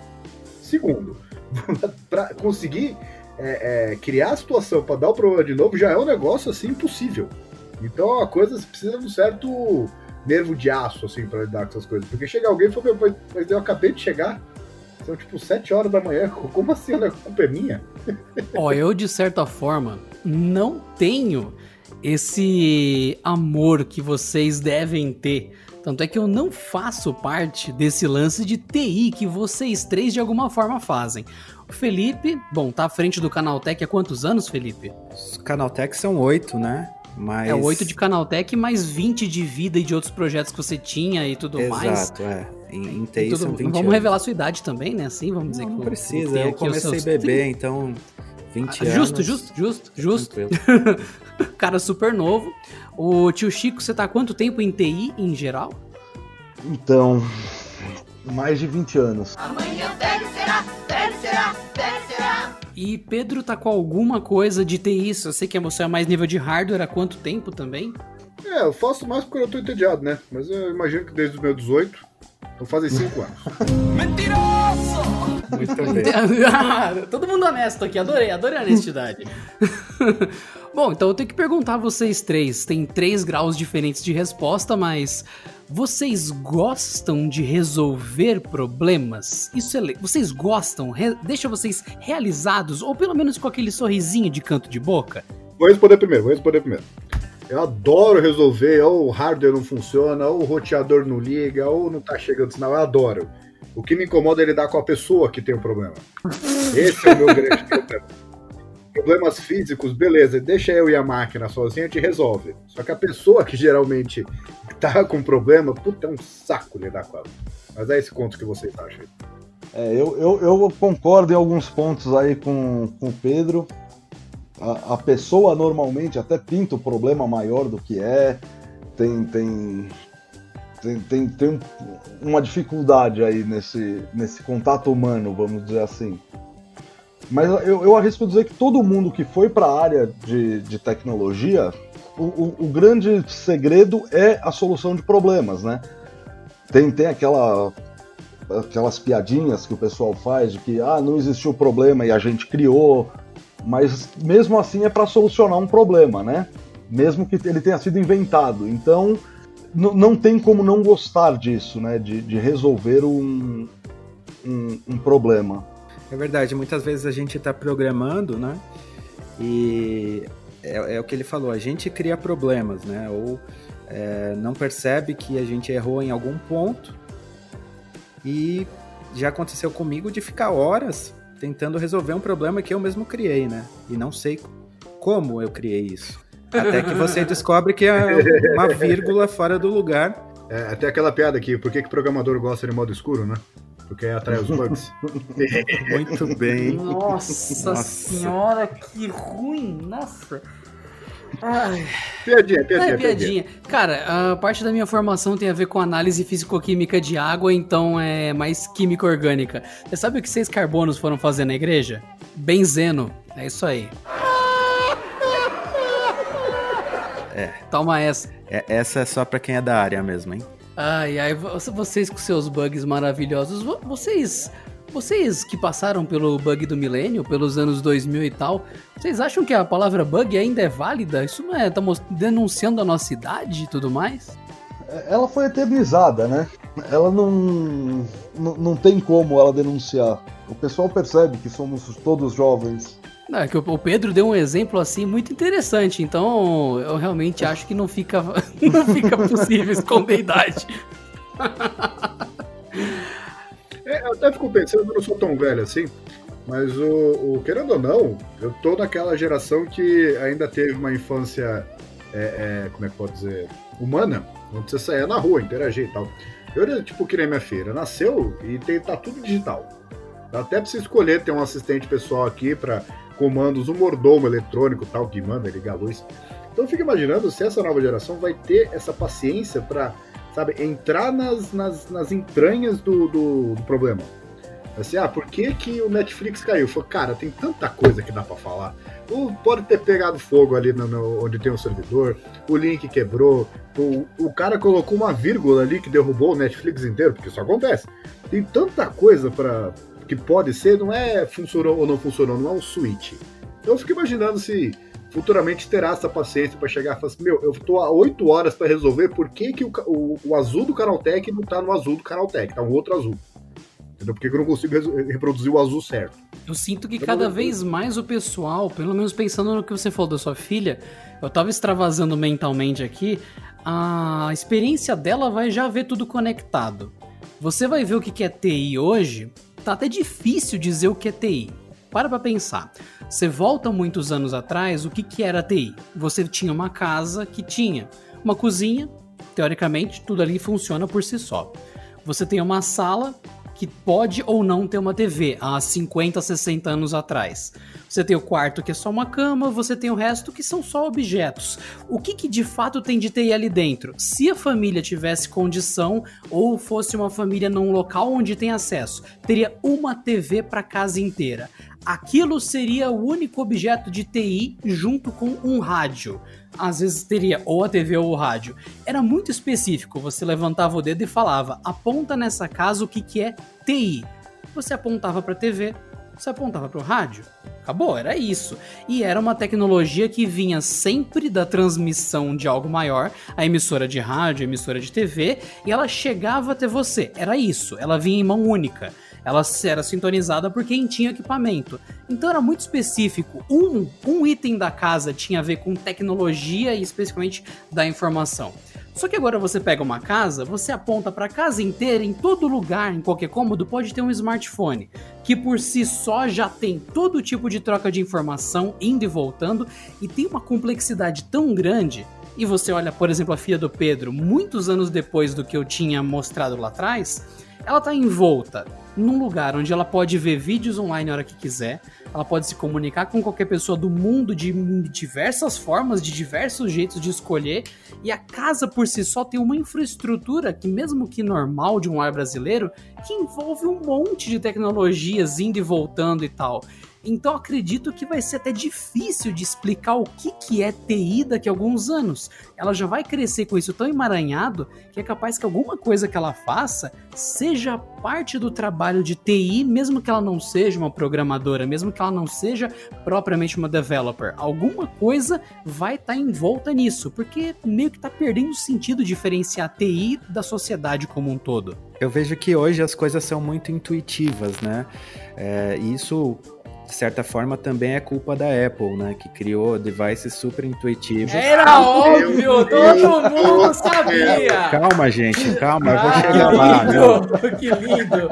Segundo, para conseguir é, é, criar a situação para dar o problema de novo já é um negócio assim impossível. Então a coisa precisa de um certo nervo de aço, assim, para lidar com essas coisas. Porque chega alguém e fala, mas, mas eu acabei de chegar. São tipo 7 horas da manhã. Como assim? A culpa é minha? Ó, eu de certa forma não tenho esse amor que vocês devem ter. Tanto é que eu não faço parte desse lance de TI que vocês três de alguma forma fazem. O Felipe, bom, tá à frente do Canaltech há quantos anos, Felipe? Os Canaltech são oito, né? Mas... É 8 de Canaltech mais 20 de vida e de outros projetos que você tinha e tudo Exato, mais. Exato, é. Em, em TI tudo... são 20 Vamos anos. revelar sua idade também, né? Assim, vamos dizer não, que não precisa. Eu comecei seus... bebê, então 20 ah, anos. Justo, justo, justo, justo. Cara super novo. O tio Chico, você tá há quanto tempo em TI em geral? Então, mais de 20 anos. Amanhã velho será, velho será, velho. E Pedro tá com alguma coisa de TI? Eu sei que você é mais nível de hardware há quanto tempo também? É, eu faço mais porque eu tô entediado, né? Mas eu imagino que desde os meus 18, então fazem 5 anos. Mentiroso! Muito bem. Todo mundo honesto aqui, adorei, adorei a honestidade. Bom, então eu tenho que perguntar a vocês três. Tem três graus diferentes de resposta, mas vocês gostam de resolver problemas? Isso é le... Vocês gostam? Re... Deixa vocês realizados, ou pelo menos com aquele sorrisinho de canto de boca? Vou responder primeiro, vou responder primeiro. Eu adoro resolver, ou o hardware não funciona, ou o roteador não liga, ou não tá chegando sinal, eu adoro. O que me incomoda é lidar com a pessoa que tem o problema. Esse é o meu grande problema. Problemas físicos, beleza, deixa eu e a máquina sozinha, a gente resolve. Só que a pessoa que geralmente tá com problema, puta, é um saco lidar com ela. Mas é esse conto que vocês acham. É, eu, eu, eu concordo em alguns pontos aí com, com o Pedro. A, a pessoa normalmente até pinta o problema maior do que é. Tem, tem, tem, tem, tem uma dificuldade aí nesse, nesse contato humano, vamos dizer assim. Mas eu, eu arrisco dizer que todo mundo que foi para a área de, de tecnologia, o, o, o, grande segredo é a solução de problemas, né? Tem, tem aquela, aquelas piadinhas que o pessoal faz de que ah, não existiu problema e a gente criou, mas mesmo assim é para solucionar um problema, né? Mesmo que ele tenha sido inventado. Então não tem como não gostar disso, né? De, de resolver um, um, um problema. É verdade, muitas vezes a gente está programando, né? E é, é, o que ele falou, a gente cria problemas, né? Ou é, não percebe que a gente errou em algum ponto e já aconteceu comigo de ficar horas tentando resolver um problema que eu mesmo criei, né? E não sei como eu criei isso. Até que você descobre que é uma vírgula fora do lugar. É, até aquela piada aqui, por que, que programador gosta de modo escuro, né? porque atrai os bugs. Muito bem. Nossa, Nossa, senhora, que ruim! Nossa! Ai. Piadinha, piadinha, é, piadinha. Cara, a parte da minha formação tem a ver com análise físico-química de água, então é mais química orgânica. Você sabe o que seis carbonos foram fazer na igreja? Benzeno. É isso aí. É. Toma essa. É, essa é só pra quem é da área mesmo, hein? Ai, ai, vocês com seus bugs maravilhosos, vocês vocês que passaram pelo bug do milênio, pelos anos 2000 e tal, vocês acham que a palavra bug ainda é válida? Isso não é tá denunciando a nossa idade e tudo mais? É, ela foi eternizada, né? Ela não, não, não tem como ela denunciar. O pessoal percebe que somos todos jovens. Não, é que o Pedro deu um exemplo assim muito interessante, então eu realmente acho que não fica, não fica possível esconder a idade. É, eu até fico pensando, eu não sou tão velho assim, Mas o, o, querendo ou não, eu tô naquela geração que ainda teve uma infância, é, é, como é que pode dizer, humana, onde você saía na rua, interagir e tal. Eu era tipo que nem minha filha, nasceu e tem, tá tudo digital. Até pra você escolher ter um assistente pessoal aqui para comandos, um mordomo eletrônico tal, que manda ligar a luz. Então eu fico imaginando se essa nova geração vai ter essa paciência para, sabe, entrar nas, nas, nas entranhas do, do, do problema Assim, ah, por que, que o Netflix caiu? Falei, cara, tem tanta coisa que dá para falar. O, pode ter pegado fogo ali no, no, onde tem o servidor, o link quebrou, o, o cara colocou uma vírgula ali que derrubou o Netflix inteiro, porque isso acontece. Tem tanta coisa para que pode ser, não é funcionou ou não funcionou, não é um switch. Então eu fico imaginando se futuramente terá essa paciência para chegar e falar assim, meu, eu tô há 8 horas para resolver por que, que o, o, o azul do Canaltech não tá no azul do Canaltech, tá um outro azul. Entendeu? Porque eu não consigo reproduzir o azul certo. Eu sinto que cada vez mais o pessoal, pelo menos pensando no que você falou da sua filha, eu tava extravasando mentalmente aqui, a experiência dela vai já ver tudo conectado. Você vai ver o que é TI hoje, tá até difícil dizer o que é TI. Para pra pensar. Você volta muitos anos atrás, o que, que era TI? Você tinha uma casa que tinha uma cozinha, teoricamente, tudo ali funciona por si só. Você tem uma sala que pode ou não ter uma TV há 50, 60 anos atrás. Você tem o quarto que é só uma cama, você tem o resto que são só objetos. O que, que de fato tem de TI ali dentro? Se a família tivesse condição ou fosse uma família num local onde tem acesso, teria uma TV para casa inteira. Aquilo seria o único objeto de TI junto com um rádio às vezes teria ou a TV ou o rádio. Era muito específico, você levantava o dedo e falava: aponta nessa casa o que, que é TI. Você apontava para a TV, você apontava para o rádio. Acabou, era isso. E era uma tecnologia que vinha sempre da transmissão de algo maior, a emissora de rádio, a emissora de TV, e ela chegava até você. Era isso, ela vinha em mão única ela era sintonizada por quem tinha equipamento. Então era muito específico. Um, um item da casa tinha a ver com tecnologia e especificamente da informação. Só que agora você pega uma casa, você aponta para a casa inteira, em todo lugar, em qualquer cômodo, pode ter um smartphone, que por si só já tem todo tipo de troca de informação indo e voltando e tem uma complexidade tão grande. E você olha, por exemplo, a filha do Pedro, muitos anos depois do que eu tinha mostrado lá atrás, ela está envolta num lugar onde ela pode ver vídeos online a hora que quiser, ela pode se comunicar com qualquer pessoa do mundo de diversas formas, de diversos jeitos de escolher, e a casa por si só tem uma infraestrutura que, mesmo que normal de um lar brasileiro, que envolve um monte de tecnologias indo e voltando e tal. Então acredito que vai ser até difícil de explicar o que, que é TI daqui a alguns anos. Ela já vai crescer com isso tão emaranhado que é capaz que alguma coisa que ela faça seja parte do trabalho de TI, mesmo que ela não seja uma programadora, mesmo que ela não seja propriamente uma developer. Alguma coisa vai estar tá envolta nisso, porque meio que está perdendo o sentido diferenciar a TI da sociedade como um todo. Eu vejo que hoje as coisas são muito intuitivas, né? É, isso de certa forma, também é culpa da Apple, né? Que criou devices super intuitivos. Era óbvio, todo mundo sabia. Calma, gente, calma, eu vou ah, chegar lá. Lindo, que lindo.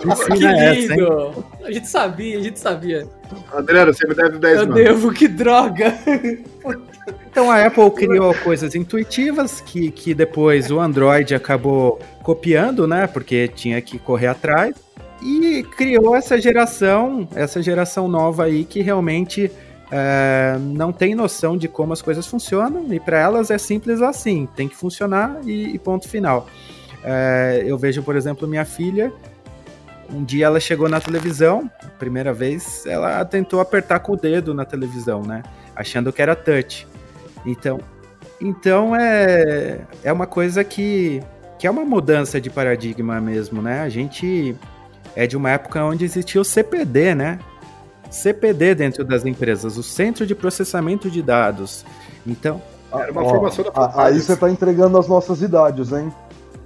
Que, que é lindo. Essa, a gente sabia, a gente sabia. Adriano, você me deve 10 Eu devo, que droga. Então a Apple criou coisas intuitivas que, que depois o Android acabou copiando, né? Porque tinha que correr atrás e criou essa geração, essa geração nova aí que realmente é, não tem noção de como as coisas funcionam e para elas é simples assim, tem que funcionar e, e ponto final. É, eu vejo, por exemplo, minha filha. Um dia ela chegou na televisão, primeira vez, ela tentou apertar com o dedo na televisão, né? Achando que era touch. Então, então é, é uma coisa que, que é uma mudança de paradigma mesmo, né? A gente é de uma época onde existia o CPD, né? CPD dentro das empresas, o Centro de Processamento de Dados. Então. Era uma ó, formação da Aí você está entregando as nossas idades, hein?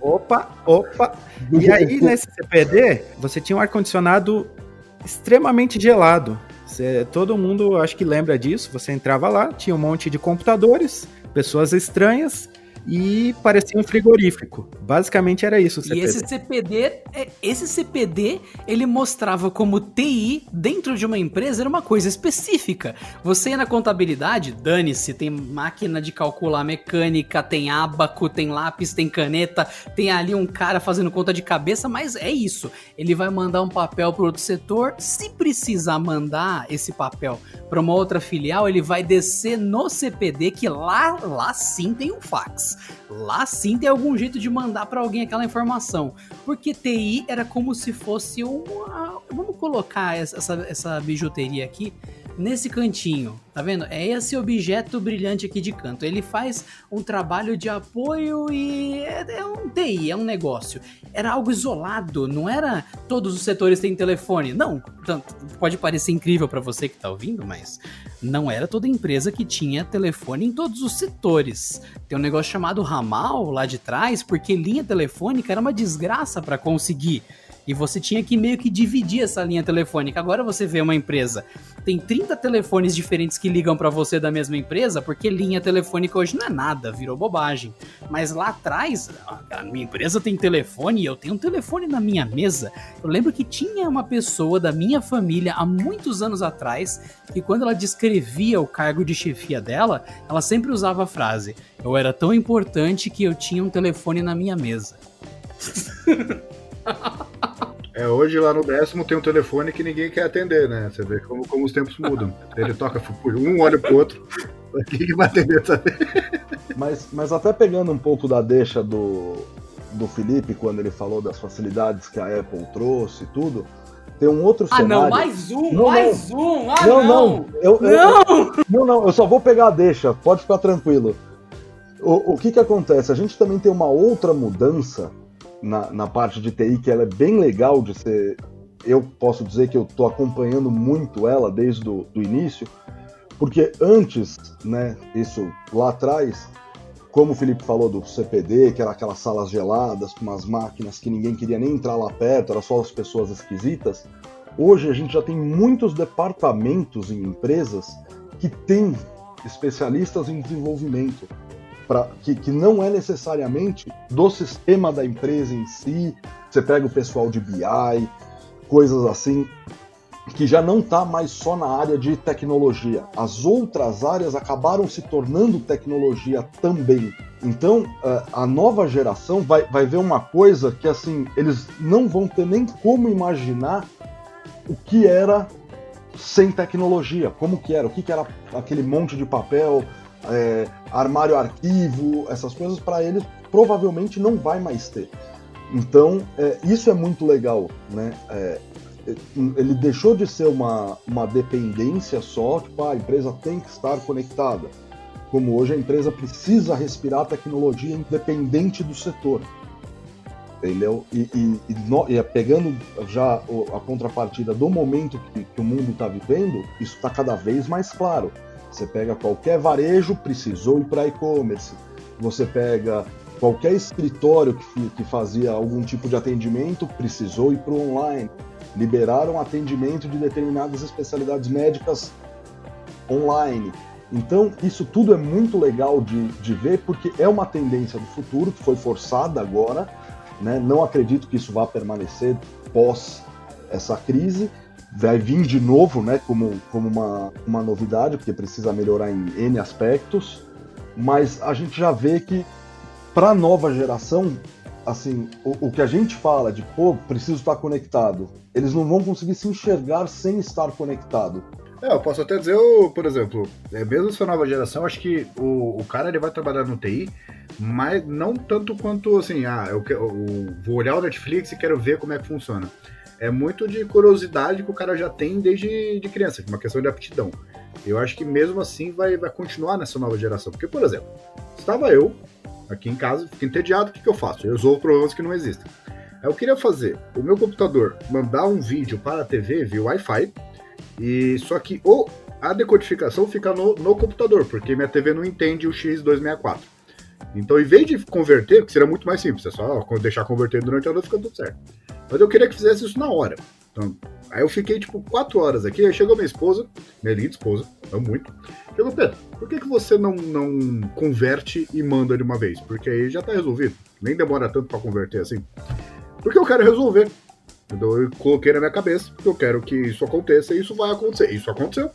Opa, opa. E aí, nesse CPD, você tinha um ar-condicionado extremamente gelado. Você, todo mundo acho que lembra disso. Você entrava lá, tinha um monte de computadores, pessoas estranhas, e parecia um frigorífico. Basicamente era isso o CPD. E esse CPD, é, esse CPD, ele mostrava como TI dentro de uma empresa era uma coisa específica. Você ia na contabilidade, dane-se, tem máquina de calcular mecânica, tem abaco, tem lápis, tem caneta, tem ali um cara fazendo conta de cabeça, mas é isso. Ele vai mandar um papel para outro setor, se precisar mandar esse papel para uma outra filial, ele vai descer no CPD que lá, lá sim tem um fax. Lá sim tem algum jeito de mandar para alguém aquela informação. Porque TI era como se fosse uma. Vamos colocar essa, essa bijuteria aqui nesse cantinho, tá vendo? É esse objeto brilhante aqui de canto. Ele faz um trabalho de apoio e é, é um TI, é um negócio. Era algo isolado, não era todos os setores têm telefone. Não, pode parecer incrível para você que tá ouvindo, mas não era toda empresa que tinha telefone em todos os setores. Tem um negócio chamado ramal lá de trás, porque linha telefônica era uma desgraça para conseguir. E você tinha que meio que dividir essa linha telefônica. Agora você vê uma empresa, tem 30 telefones diferentes que ligam para você da mesma empresa, porque linha telefônica hoje não é nada, virou bobagem. Mas lá atrás, a minha empresa tem telefone e eu tenho um telefone na minha mesa. Eu lembro que tinha uma pessoa da minha família há muitos anos atrás que quando ela descrevia o cargo de chefia dela, ela sempre usava a frase: "Eu era tão importante que eu tinha um telefone na minha mesa". É, hoje lá no décimo tem um telefone que ninguém quer atender, né? Você vê como, como os tempos mudam. Ele toca um olha pro outro. Quem que vai atender também? Mas, mas até pegando um pouco da deixa do, do Felipe, quando ele falou das facilidades que a Apple trouxe e tudo, tem um outro ah, cenário. Ah, não, mais um, não, mais não. um. Ah, não, não. Não. Eu, não. Eu, não, não, eu só vou pegar a deixa, pode ficar tranquilo. O, o que que acontece? A gente também tem uma outra mudança na, na parte de TI, que ela é bem legal de ser. Eu posso dizer que eu estou acompanhando muito ela desde o início, porque antes, né, isso lá atrás, como o Felipe falou do CPD, que era aquelas salas geladas com umas máquinas que ninguém queria nem entrar lá perto, era só as pessoas esquisitas. Hoje a gente já tem muitos departamentos em empresas que têm especialistas em desenvolvimento pra, que, que não é necessariamente do sistema da empresa em si. Você pega o pessoal de BI, coisas assim, que já não está mais só na área de tecnologia. As outras áreas acabaram se tornando tecnologia também. Então, a nova geração vai, vai ver uma coisa que, assim, eles não vão ter nem como imaginar o que era sem tecnologia, como que era, o que, que era aquele monte de papel, é, armário arquivo, essas coisas para eles provavelmente não vai mais ter. Então, é, isso é muito legal, né? É, é, ele deixou de ser uma, uma dependência só, tipo, ah, a empresa tem que estar conectada. Como hoje a empresa precisa respirar tecnologia independente do setor. Entendeu? E, e, e, no, e pegando já a contrapartida do momento que, que o mundo está vivendo, isso está cada vez mais claro. Você pega qualquer varejo, precisou ir para e-commerce. Você pega qualquer escritório que, que fazia algum tipo de atendimento, precisou ir para o online. Liberaram atendimento de determinadas especialidades médicas online. Então, isso tudo é muito legal de, de ver, porque é uma tendência do futuro que foi forçada agora. Né? Não acredito que isso vá permanecer pós essa crise, vai vir de novo, né, como, como uma, uma novidade, porque precisa melhorar em N aspectos, mas a gente já vê que para a nova geração, assim, o, o, que a gente fala de, pô, preciso estar conectado, eles não vão conseguir se enxergar sem estar conectado. É, eu posso até dizer, por exemplo, é, mesmo essa nova geração, acho que o, o cara ele vai trabalhar no TI, mas não tanto quanto assim, ah, eu, eu vou olhar o Netflix e quero ver como é que funciona é muito de curiosidade que o cara já tem desde de criança, uma questão de aptidão. Eu acho que mesmo assim vai, vai continuar nessa nova geração. Porque, por exemplo, estava eu aqui em casa, fico entediado, o que, que eu faço? Eu resolvo problemas que não existem. Eu queria fazer o meu computador mandar um vídeo para a TV via Wi-Fi, e só que ou a decodificação fica no, no computador, porque minha TV não entende o X264. Então, em vez de converter, que seria muito mais simples, é só deixar converter durante a noite fica tudo certo. Mas eu queria que fizesse isso na hora. Então, aí eu fiquei tipo quatro horas aqui, aí chegou minha esposa, minha linda esposa, amo muito. Chegou, Pedro, por que, que você não, não converte e manda de uma vez? Porque aí já tá resolvido. Nem demora tanto para converter assim. Porque eu quero resolver. Então eu coloquei na minha cabeça que eu quero que isso aconteça e isso vai acontecer. Isso aconteceu.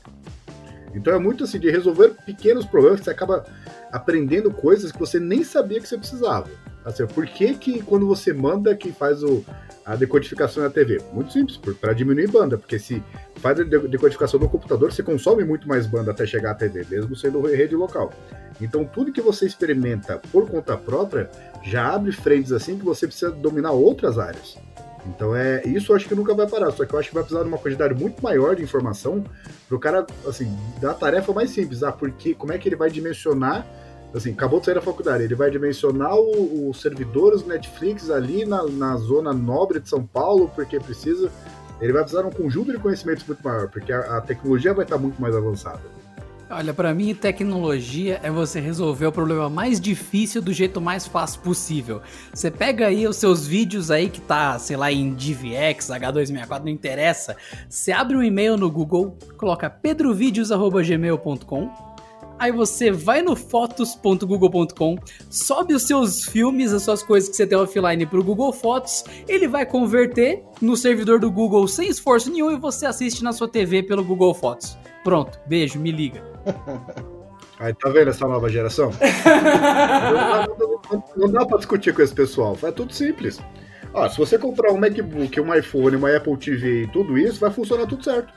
Então é muito assim de resolver pequenos problemas que você acaba aprendendo coisas que você nem sabia que você precisava. Assim, por que, que quando você manda que faz o, a decodificação na TV? Muito simples, para diminuir banda, porque se faz a decodificação no computador, você consome muito mais banda até chegar à TV, mesmo sendo rede local. Então tudo que você experimenta por conta própria já abre frentes assim que você precisa dominar outras áreas. Então é isso eu acho que nunca vai parar, só que eu acho que vai precisar de uma quantidade muito maior de informação para o cara, assim, da tarefa mais simples, ah, porque como é que ele vai dimensionar, assim, acabou de sair da faculdade, ele vai dimensionar os servidores Netflix ali na, na zona nobre de São Paulo, porque precisa, ele vai precisar de um conjunto de conhecimentos muito maior, porque a, a tecnologia vai estar muito mais avançada. Olha, para mim, tecnologia é você resolver o problema mais difícil do jeito mais fácil possível. Você pega aí os seus vídeos aí que tá, sei lá, em DivX, H264, não interessa. Você abre um e-mail no Google, coloca pedrovideos@gmail.com. Aí você vai no fotos.google.com, sobe os seus filmes, as suas coisas que você tem offline pro Google Fotos, ele vai converter no servidor do Google sem esforço nenhum e você assiste na sua TV pelo Google Fotos. Pronto, beijo, me liga. Aí tá vendo essa nova geração? não, não, não, dá pra discutir com esse pessoal. É tudo simples. Ah, se você comprar um MacBook, um iPhone, uma Apple TV e tudo isso, vai funcionar tudo certo.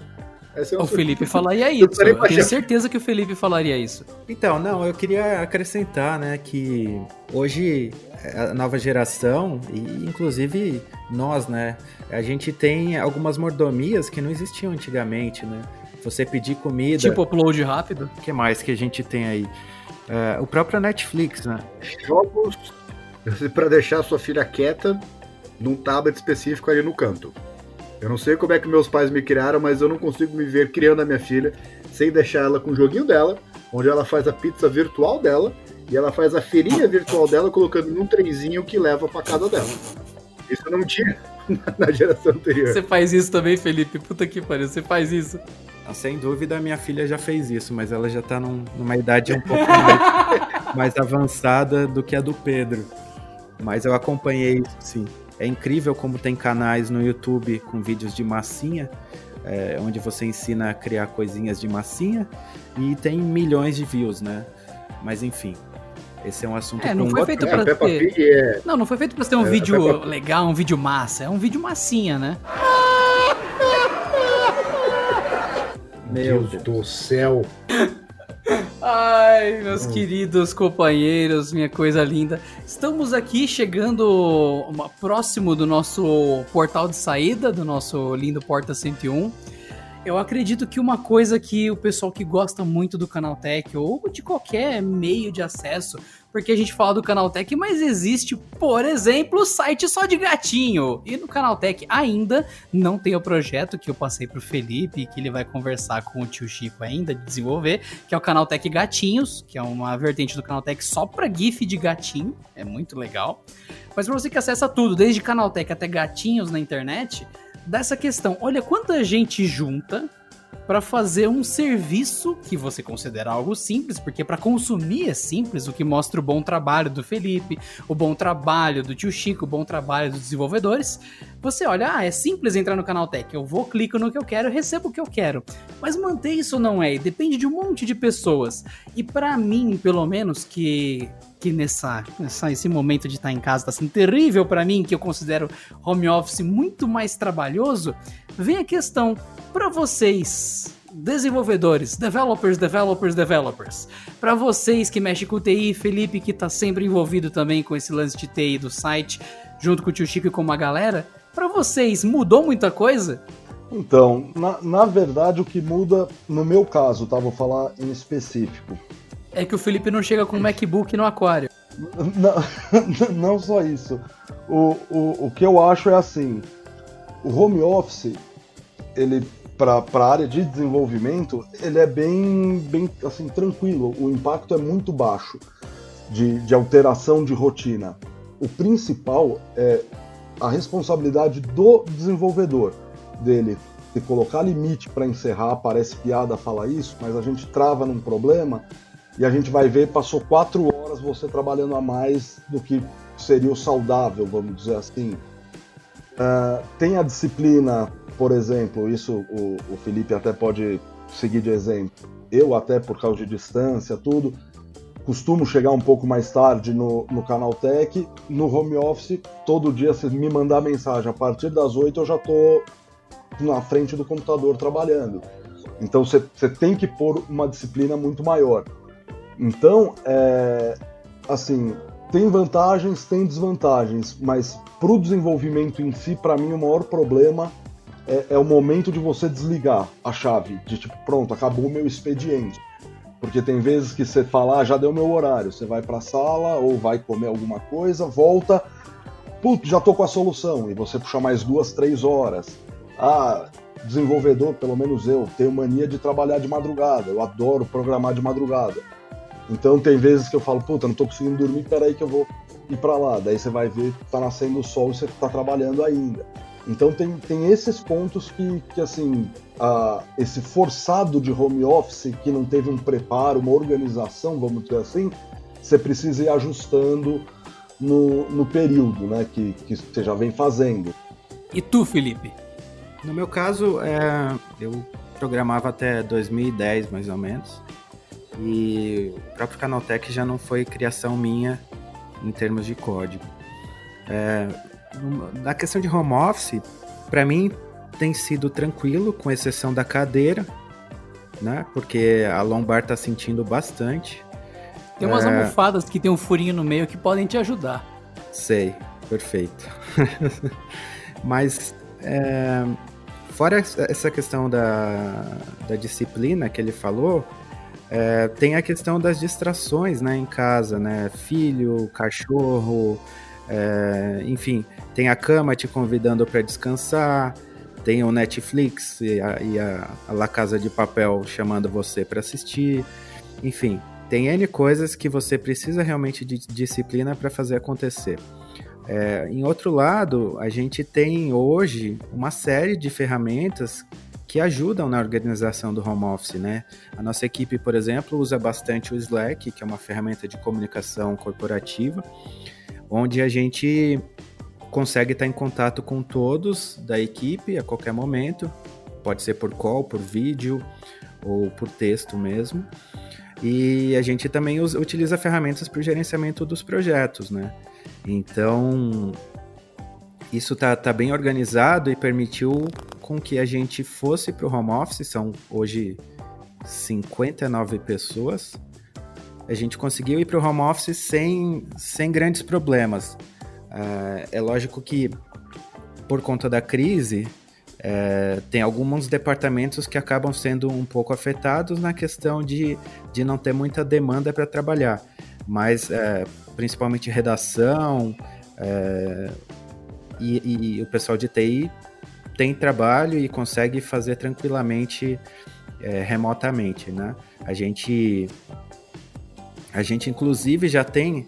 É o Felipe falaria isso. Eu, eu tenho certeza que o Felipe falaria isso. Então, não, eu queria acrescentar, né, que hoje a nova geração, e inclusive nós, né, a gente tem algumas mordomias que não existiam antigamente, né? você pedir comida. Tipo upload rápido. O que mais que a gente tem aí? Uh, o próprio Netflix, né? Jogos para deixar sua filha quieta num tablet específico ali no canto. Eu não sei como é que meus pais me criaram, mas eu não consigo me ver criando a minha filha sem deixar ela com o joguinho dela, onde ela faz a pizza virtual dela e ela faz a feirinha virtual dela colocando num trenzinho que leva para casa dela. Isso eu não tinha na geração anterior. Você faz isso também, Felipe? Puta que pariu, você faz isso. Sem dúvida, minha filha já fez isso, mas ela já tá num, numa idade um pouco mais, mais, avançada do que a do Pedro. Mas eu acompanhei isso, sim. É incrível como tem canais no YouTube com vídeos de massinha, é, onde você ensina a criar coisinhas de massinha, e tem milhões de views, né? Mas enfim, esse é um assunto é, não foi feito para é, ter... É... Não, não foi feito para ter um é, vídeo Peppa... legal, um vídeo massa. É um vídeo massinha, né? Meu Deus, Deus do céu. Ai, meus hum. queridos companheiros, minha coisa linda. Estamos aqui chegando próximo do nosso portal de saída, do nosso lindo Porta 101. Eu acredito que uma coisa que o pessoal que gosta muito do Canaltech ou de qualquer meio de acesso, porque a gente fala do Canaltech, mas existe, por exemplo, o site só de gatinho. E no Canaltech ainda não tem o projeto que eu passei pro Felipe, que ele vai conversar com o tio Chico ainda de desenvolver, que é o Canaltech Gatinhos, que é uma vertente do Canaltech só para GIF de gatinho. É muito legal. Mas para você que acessa tudo, desde Canaltech até gatinhos na internet, dessa questão. Olha quanta gente junta para fazer um serviço que você considera algo simples, porque para consumir é simples, o que mostra o bom trabalho do Felipe, o bom trabalho do tio Chico, o bom trabalho dos desenvolvedores. Você olha, ah, é simples entrar no canal Tech, eu vou, clico no que eu quero, recebo o que eu quero. Mas manter isso não é, depende de um monte de pessoas. E para mim, pelo menos, que que nessa, nessa esse momento de estar em casa está sendo terrível para mim, que eu considero home office muito mais trabalhoso, vem a questão para vocês desenvolvedores, developers, developers, developers. Para vocês que mexem com TI, Felipe que está sempre envolvido também com esse lance de TI do site, junto com o tio Chico e com uma galera, para vocês mudou muita coisa? Então, na, na verdade o que muda, no meu caso, tá? Vou falar em específico é que o Felipe não chega com o MacBook no aquário. Não, não só isso. O, o, o que eu acho é assim: o home office, ele para a área de desenvolvimento, ele é bem, bem assim, tranquilo. O impacto é muito baixo de, de alteração de rotina. O principal é a responsabilidade do desenvolvedor dele se colocar limite para encerrar, parece piada falar isso, mas a gente trava num problema e a gente vai ver, passou quatro horas você trabalhando a mais do que seria o saudável, vamos dizer assim. Uh, tem a disciplina, por exemplo, isso o, o Felipe até pode seguir de exemplo. Eu, até por causa de distância, tudo, costumo chegar um pouco mais tarde no, no Canal Tech. No home office, todo dia, se me mandar mensagem a partir das 8, eu já estou na frente do computador trabalhando. Então você tem que pôr uma disciplina muito maior. Então, é, assim, tem vantagens, tem desvantagens, mas para o desenvolvimento em si, para mim, o maior problema é, é, o momento de você desligar a chave, de tipo, pronto, acabou o meu expediente. Porque tem vezes que você fala, ah, já deu meu horário, você vai para a sala ou vai comer alguma coisa, volta, putz, já tô com a solução, e você puxa mais duas, três horas. Ah, desenvolvedor, pelo menos eu, tenho mania de trabalhar de madrugada, eu adoro programar de madrugada. Então tem vezes que eu falo, puta, não tô conseguindo dormir, peraí que eu vou ir para lá. Daí você vai ver, tá nascendo o sol e você tá trabalhando ainda. Então tem, tem esses pontos que, que assim, a, esse forçado de home office que não teve um preparo, uma organização, vamos dizer assim, você precisa ir ajustando no, no período né, que, que você já vem fazendo. E tu, Felipe? No meu caso, é, eu programava até 2010, mais ou menos. E o próprio Canaltech já não foi criação minha em termos de código. É, na questão de home office, para mim tem sido tranquilo, com exceção da cadeira, né? Porque a lombar tá sentindo bastante. Tem umas é... almofadas que tem um furinho no meio que podem te ajudar. Sei, perfeito. Mas é, fora essa questão da, da disciplina que ele falou, é, tem a questão das distrações, né, em casa, né, filho, cachorro, é, enfim, tem a cama te convidando para descansar, tem o Netflix e a, e a, a La Casa de Papel chamando você para assistir, enfim, tem N coisas que você precisa realmente de disciplina para fazer acontecer. É, em outro lado, a gente tem hoje uma série de ferramentas que ajudam na organização do home office, né? A nossa equipe, por exemplo, usa bastante o Slack, que é uma ferramenta de comunicação corporativa, onde a gente consegue estar em contato com todos da equipe a qualquer momento, pode ser por call, por vídeo ou por texto mesmo. E a gente também usa, utiliza ferramentas para o gerenciamento dos projetos, né? Então, isso tá, tá bem organizado e permitiu com que a gente fosse para o home office, são hoje 59 pessoas. A gente conseguiu ir para o home office sem, sem grandes problemas. Uh, é lógico que, por conta da crise, é, tem alguns departamentos que acabam sendo um pouco afetados na questão de, de não ter muita demanda para trabalhar, mas é, principalmente redação, e, e, o pessoal de TI tem trabalho e consegue fazer tranquilamente é, remotamente, né? A gente, a gente inclusive já tem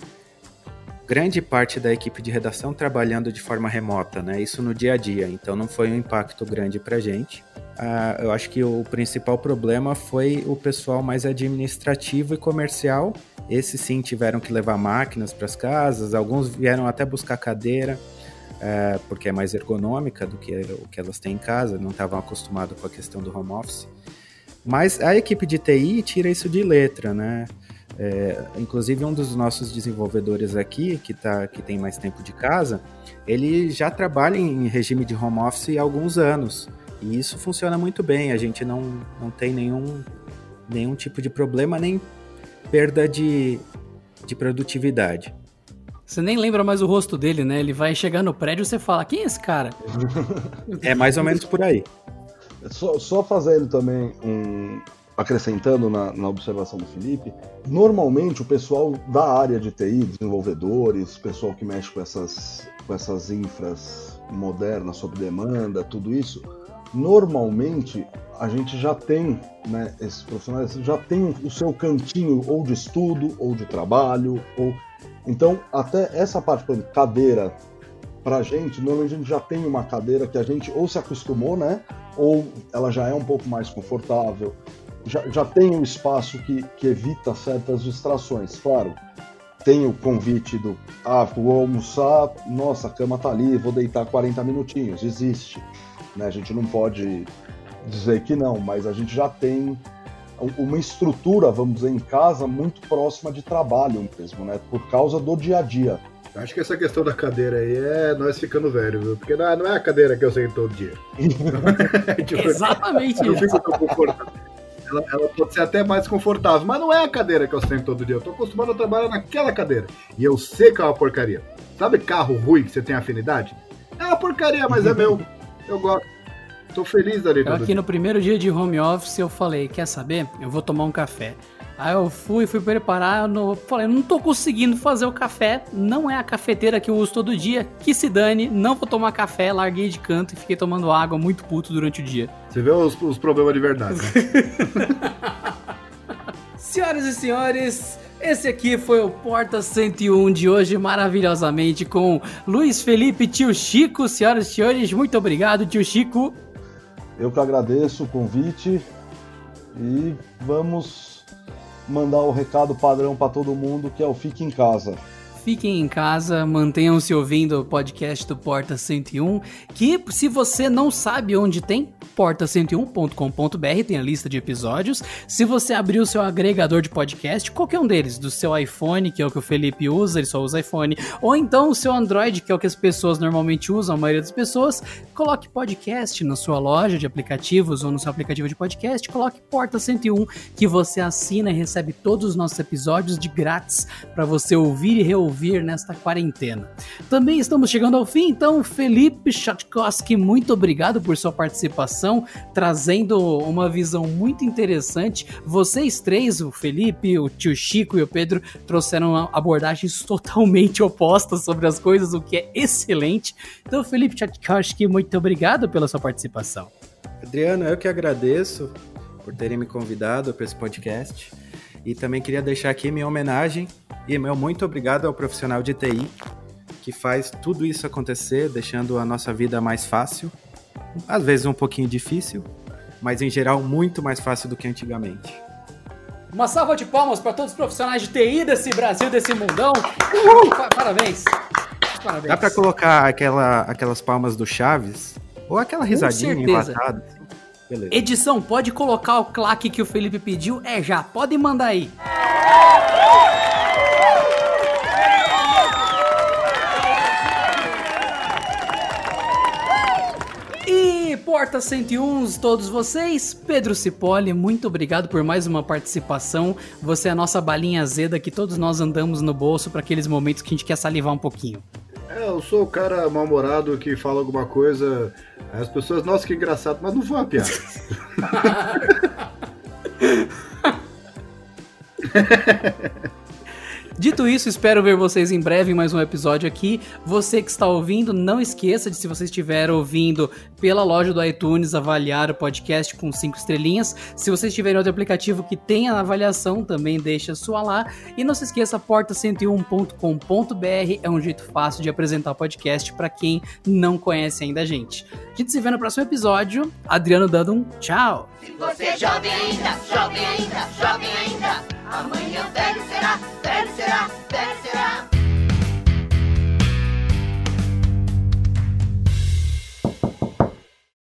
grande parte da equipe de redação trabalhando de forma remota, né? Isso no dia a dia, então não foi um impacto grande para gente. Ah, eu acho que o principal problema foi o pessoal mais administrativo e comercial. Esses sim tiveram que levar máquinas para as casas, alguns vieram até buscar cadeira é, porque é mais ergonômica do que o que elas têm em casa, não estavam acostumados com a questão do home office. Mas a equipe de TI tira isso de letra, né? É, inclusive um dos nossos desenvolvedores aqui, que, tá, que tem mais tempo de casa, ele já trabalha em regime de home office há alguns anos. E isso funciona muito bem, a gente não, não tem nenhum, nenhum tipo de problema, nem perda de, de produtividade. Você nem lembra mais o rosto dele, né? Ele vai chegar no prédio e você fala: quem é esse cara? é mais ou menos por aí. Só, só fazendo também um. Acrescentando na, na, observação do Felipe, normalmente o pessoal da área de TI, desenvolvedores, pessoal que mexe com essas, com essas infras modernas sob demanda, tudo isso, normalmente a gente já tem, né, esses profissionais já tem o seu cantinho ou de estudo, ou de trabalho, ou então, até essa parte, por cadeira, pra gente, normalmente a gente já tem uma cadeira que a gente ou se acostumou, né? ou ela já é um pouco mais confortável, já, já tem um espaço que, que evita certas distrações. Claro, tem o convite do, ah, vou almoçar, nossa, a cama tá ali, vou deitar 40 minutinhos, existe. Né? A gente não pode dizer que não, mas a gente já tem uma estrutura, vamos dizer, em casa muito próxima de trabalho mesmo, né? Por causa do dia a dia. Acho que essa questão da cadeira aí é nós ficando velho, viu? Porque não é, não é a cadeira que eu sento todo dia. tipo, Exatamente eu não fico tão confortável. Ela, ela, pode ser até mais confortável, mas não é a cadeira que eu sento todo dia. Eu tô acostumado a trabalhar naquela cadeira. E eu sei que é uma porcaria. Sabe carro ruim que você tem afinidade? É uma porcaria, mas é meu. Eu gosto. Tô feliz ali. Aqui no primeiro dia de home office eu falei, quer saber? Eu vou tomar um café. Aí eu fui, fui preparar, no, falei, não tô conseguindo fazer o café, não é a cafeteira que eu uso todo dia, que se dane, não vou tomar café, larguei de canto e fiquei tomando água muito puto durante o dia. Você vê os, os problemas de verdade, né? Senhoras e senhores, esse aqui foi o Porta 101 de hoje, maravilhosamente, com Luiz Felipe Tio Chico. Senhoras e senhores, muito obrigado, Tio Chico. Eu que agradeço o convite e vamos mandar o recado padrão para todo mundo, que é o fique em casa. Fiquem em casa, mantenham-se ouvindo o podcast do Porta 101, que se você não sabe onde tem, porta101.com.br tem a lista de episódios. Se você abrir o seu agregador de podcast, qualquer um deles, do seu iPhone, que é o que o Felipe usa, ele só usa iPhone, ou então o seu Android, que é o que as pessoas normalmente usam, a maioria das pessoas, coloque podcast na sua loja de aplicativos ou no seu aplicativo de podcast, coloque Porta 101, que você assina e recebe todos os nossos episódios de grátis para você ouvir e reouvir nesta quarentena. Também estamos chegando ao fim, então Felipe Chatkowski, muito obrigado por sua participação trazendo uma visão muito interessante. Vocês três, o Felipe, o tio Chico e o Pedro, trouxeram abordagens totalmente opostas sobre as coisas, o que é excelente. Então, Felipe Tchaikovsky, muito obrigado pela sua participação. Adriano, eu que agradeço por terem me convidado para esse podcast. E também queria deixar aqui minha homenagem e meu muito obrigado ao profissional de TI que faz tudo isso acontecer, deixando a nossa vida mais fácil às vezes um pouquinho difícil, mas em geral muito mais fácil do que antigamente. Uma salva de palmas para todos os profissionais de TI desse Brasil, desse mundão. Uhul! Parabéns. Parabéns. Dá para colocar aquela, aquelas palmas do Chaves? Ou aquela risadinha enlatada? Beleza. Edição, pode colocar o claque que o Felipe pediu? É já, pode mandar aí. Porta 101, todos vocês. Pedro Cipolli, muito obrigado por mais uma participação. Você é a nossa balinha azeda que todos nós andamos no bolso para aqueles momentos que a gente quer salivar um pouquinho. É, eu sou o cara mal-humorado que fala alguma coisa, as pessoas, nossa, que engraçado, mas não foi uma piada. Dito isso, espero ver vocês em breve em mais um episódio aqui. Você que está ouvindo, não esqueça de, se você estiver ouvindo pela loja do iTunes, avaliar o podcast com cinco estrelinhas. Se você estiver em outro aplicativo que tenha avaliação, também deixa sua lá. E não se esqueça, porta101.com.br é um jeito fácil de apresentar o podcast para quem não conhece ainda a gente. A gente se vê no próximo episódio. Adriano Dando tchau! Se você jovem ainda, jovem ainda, jovem ainda, amanhã velho será velho Better, up.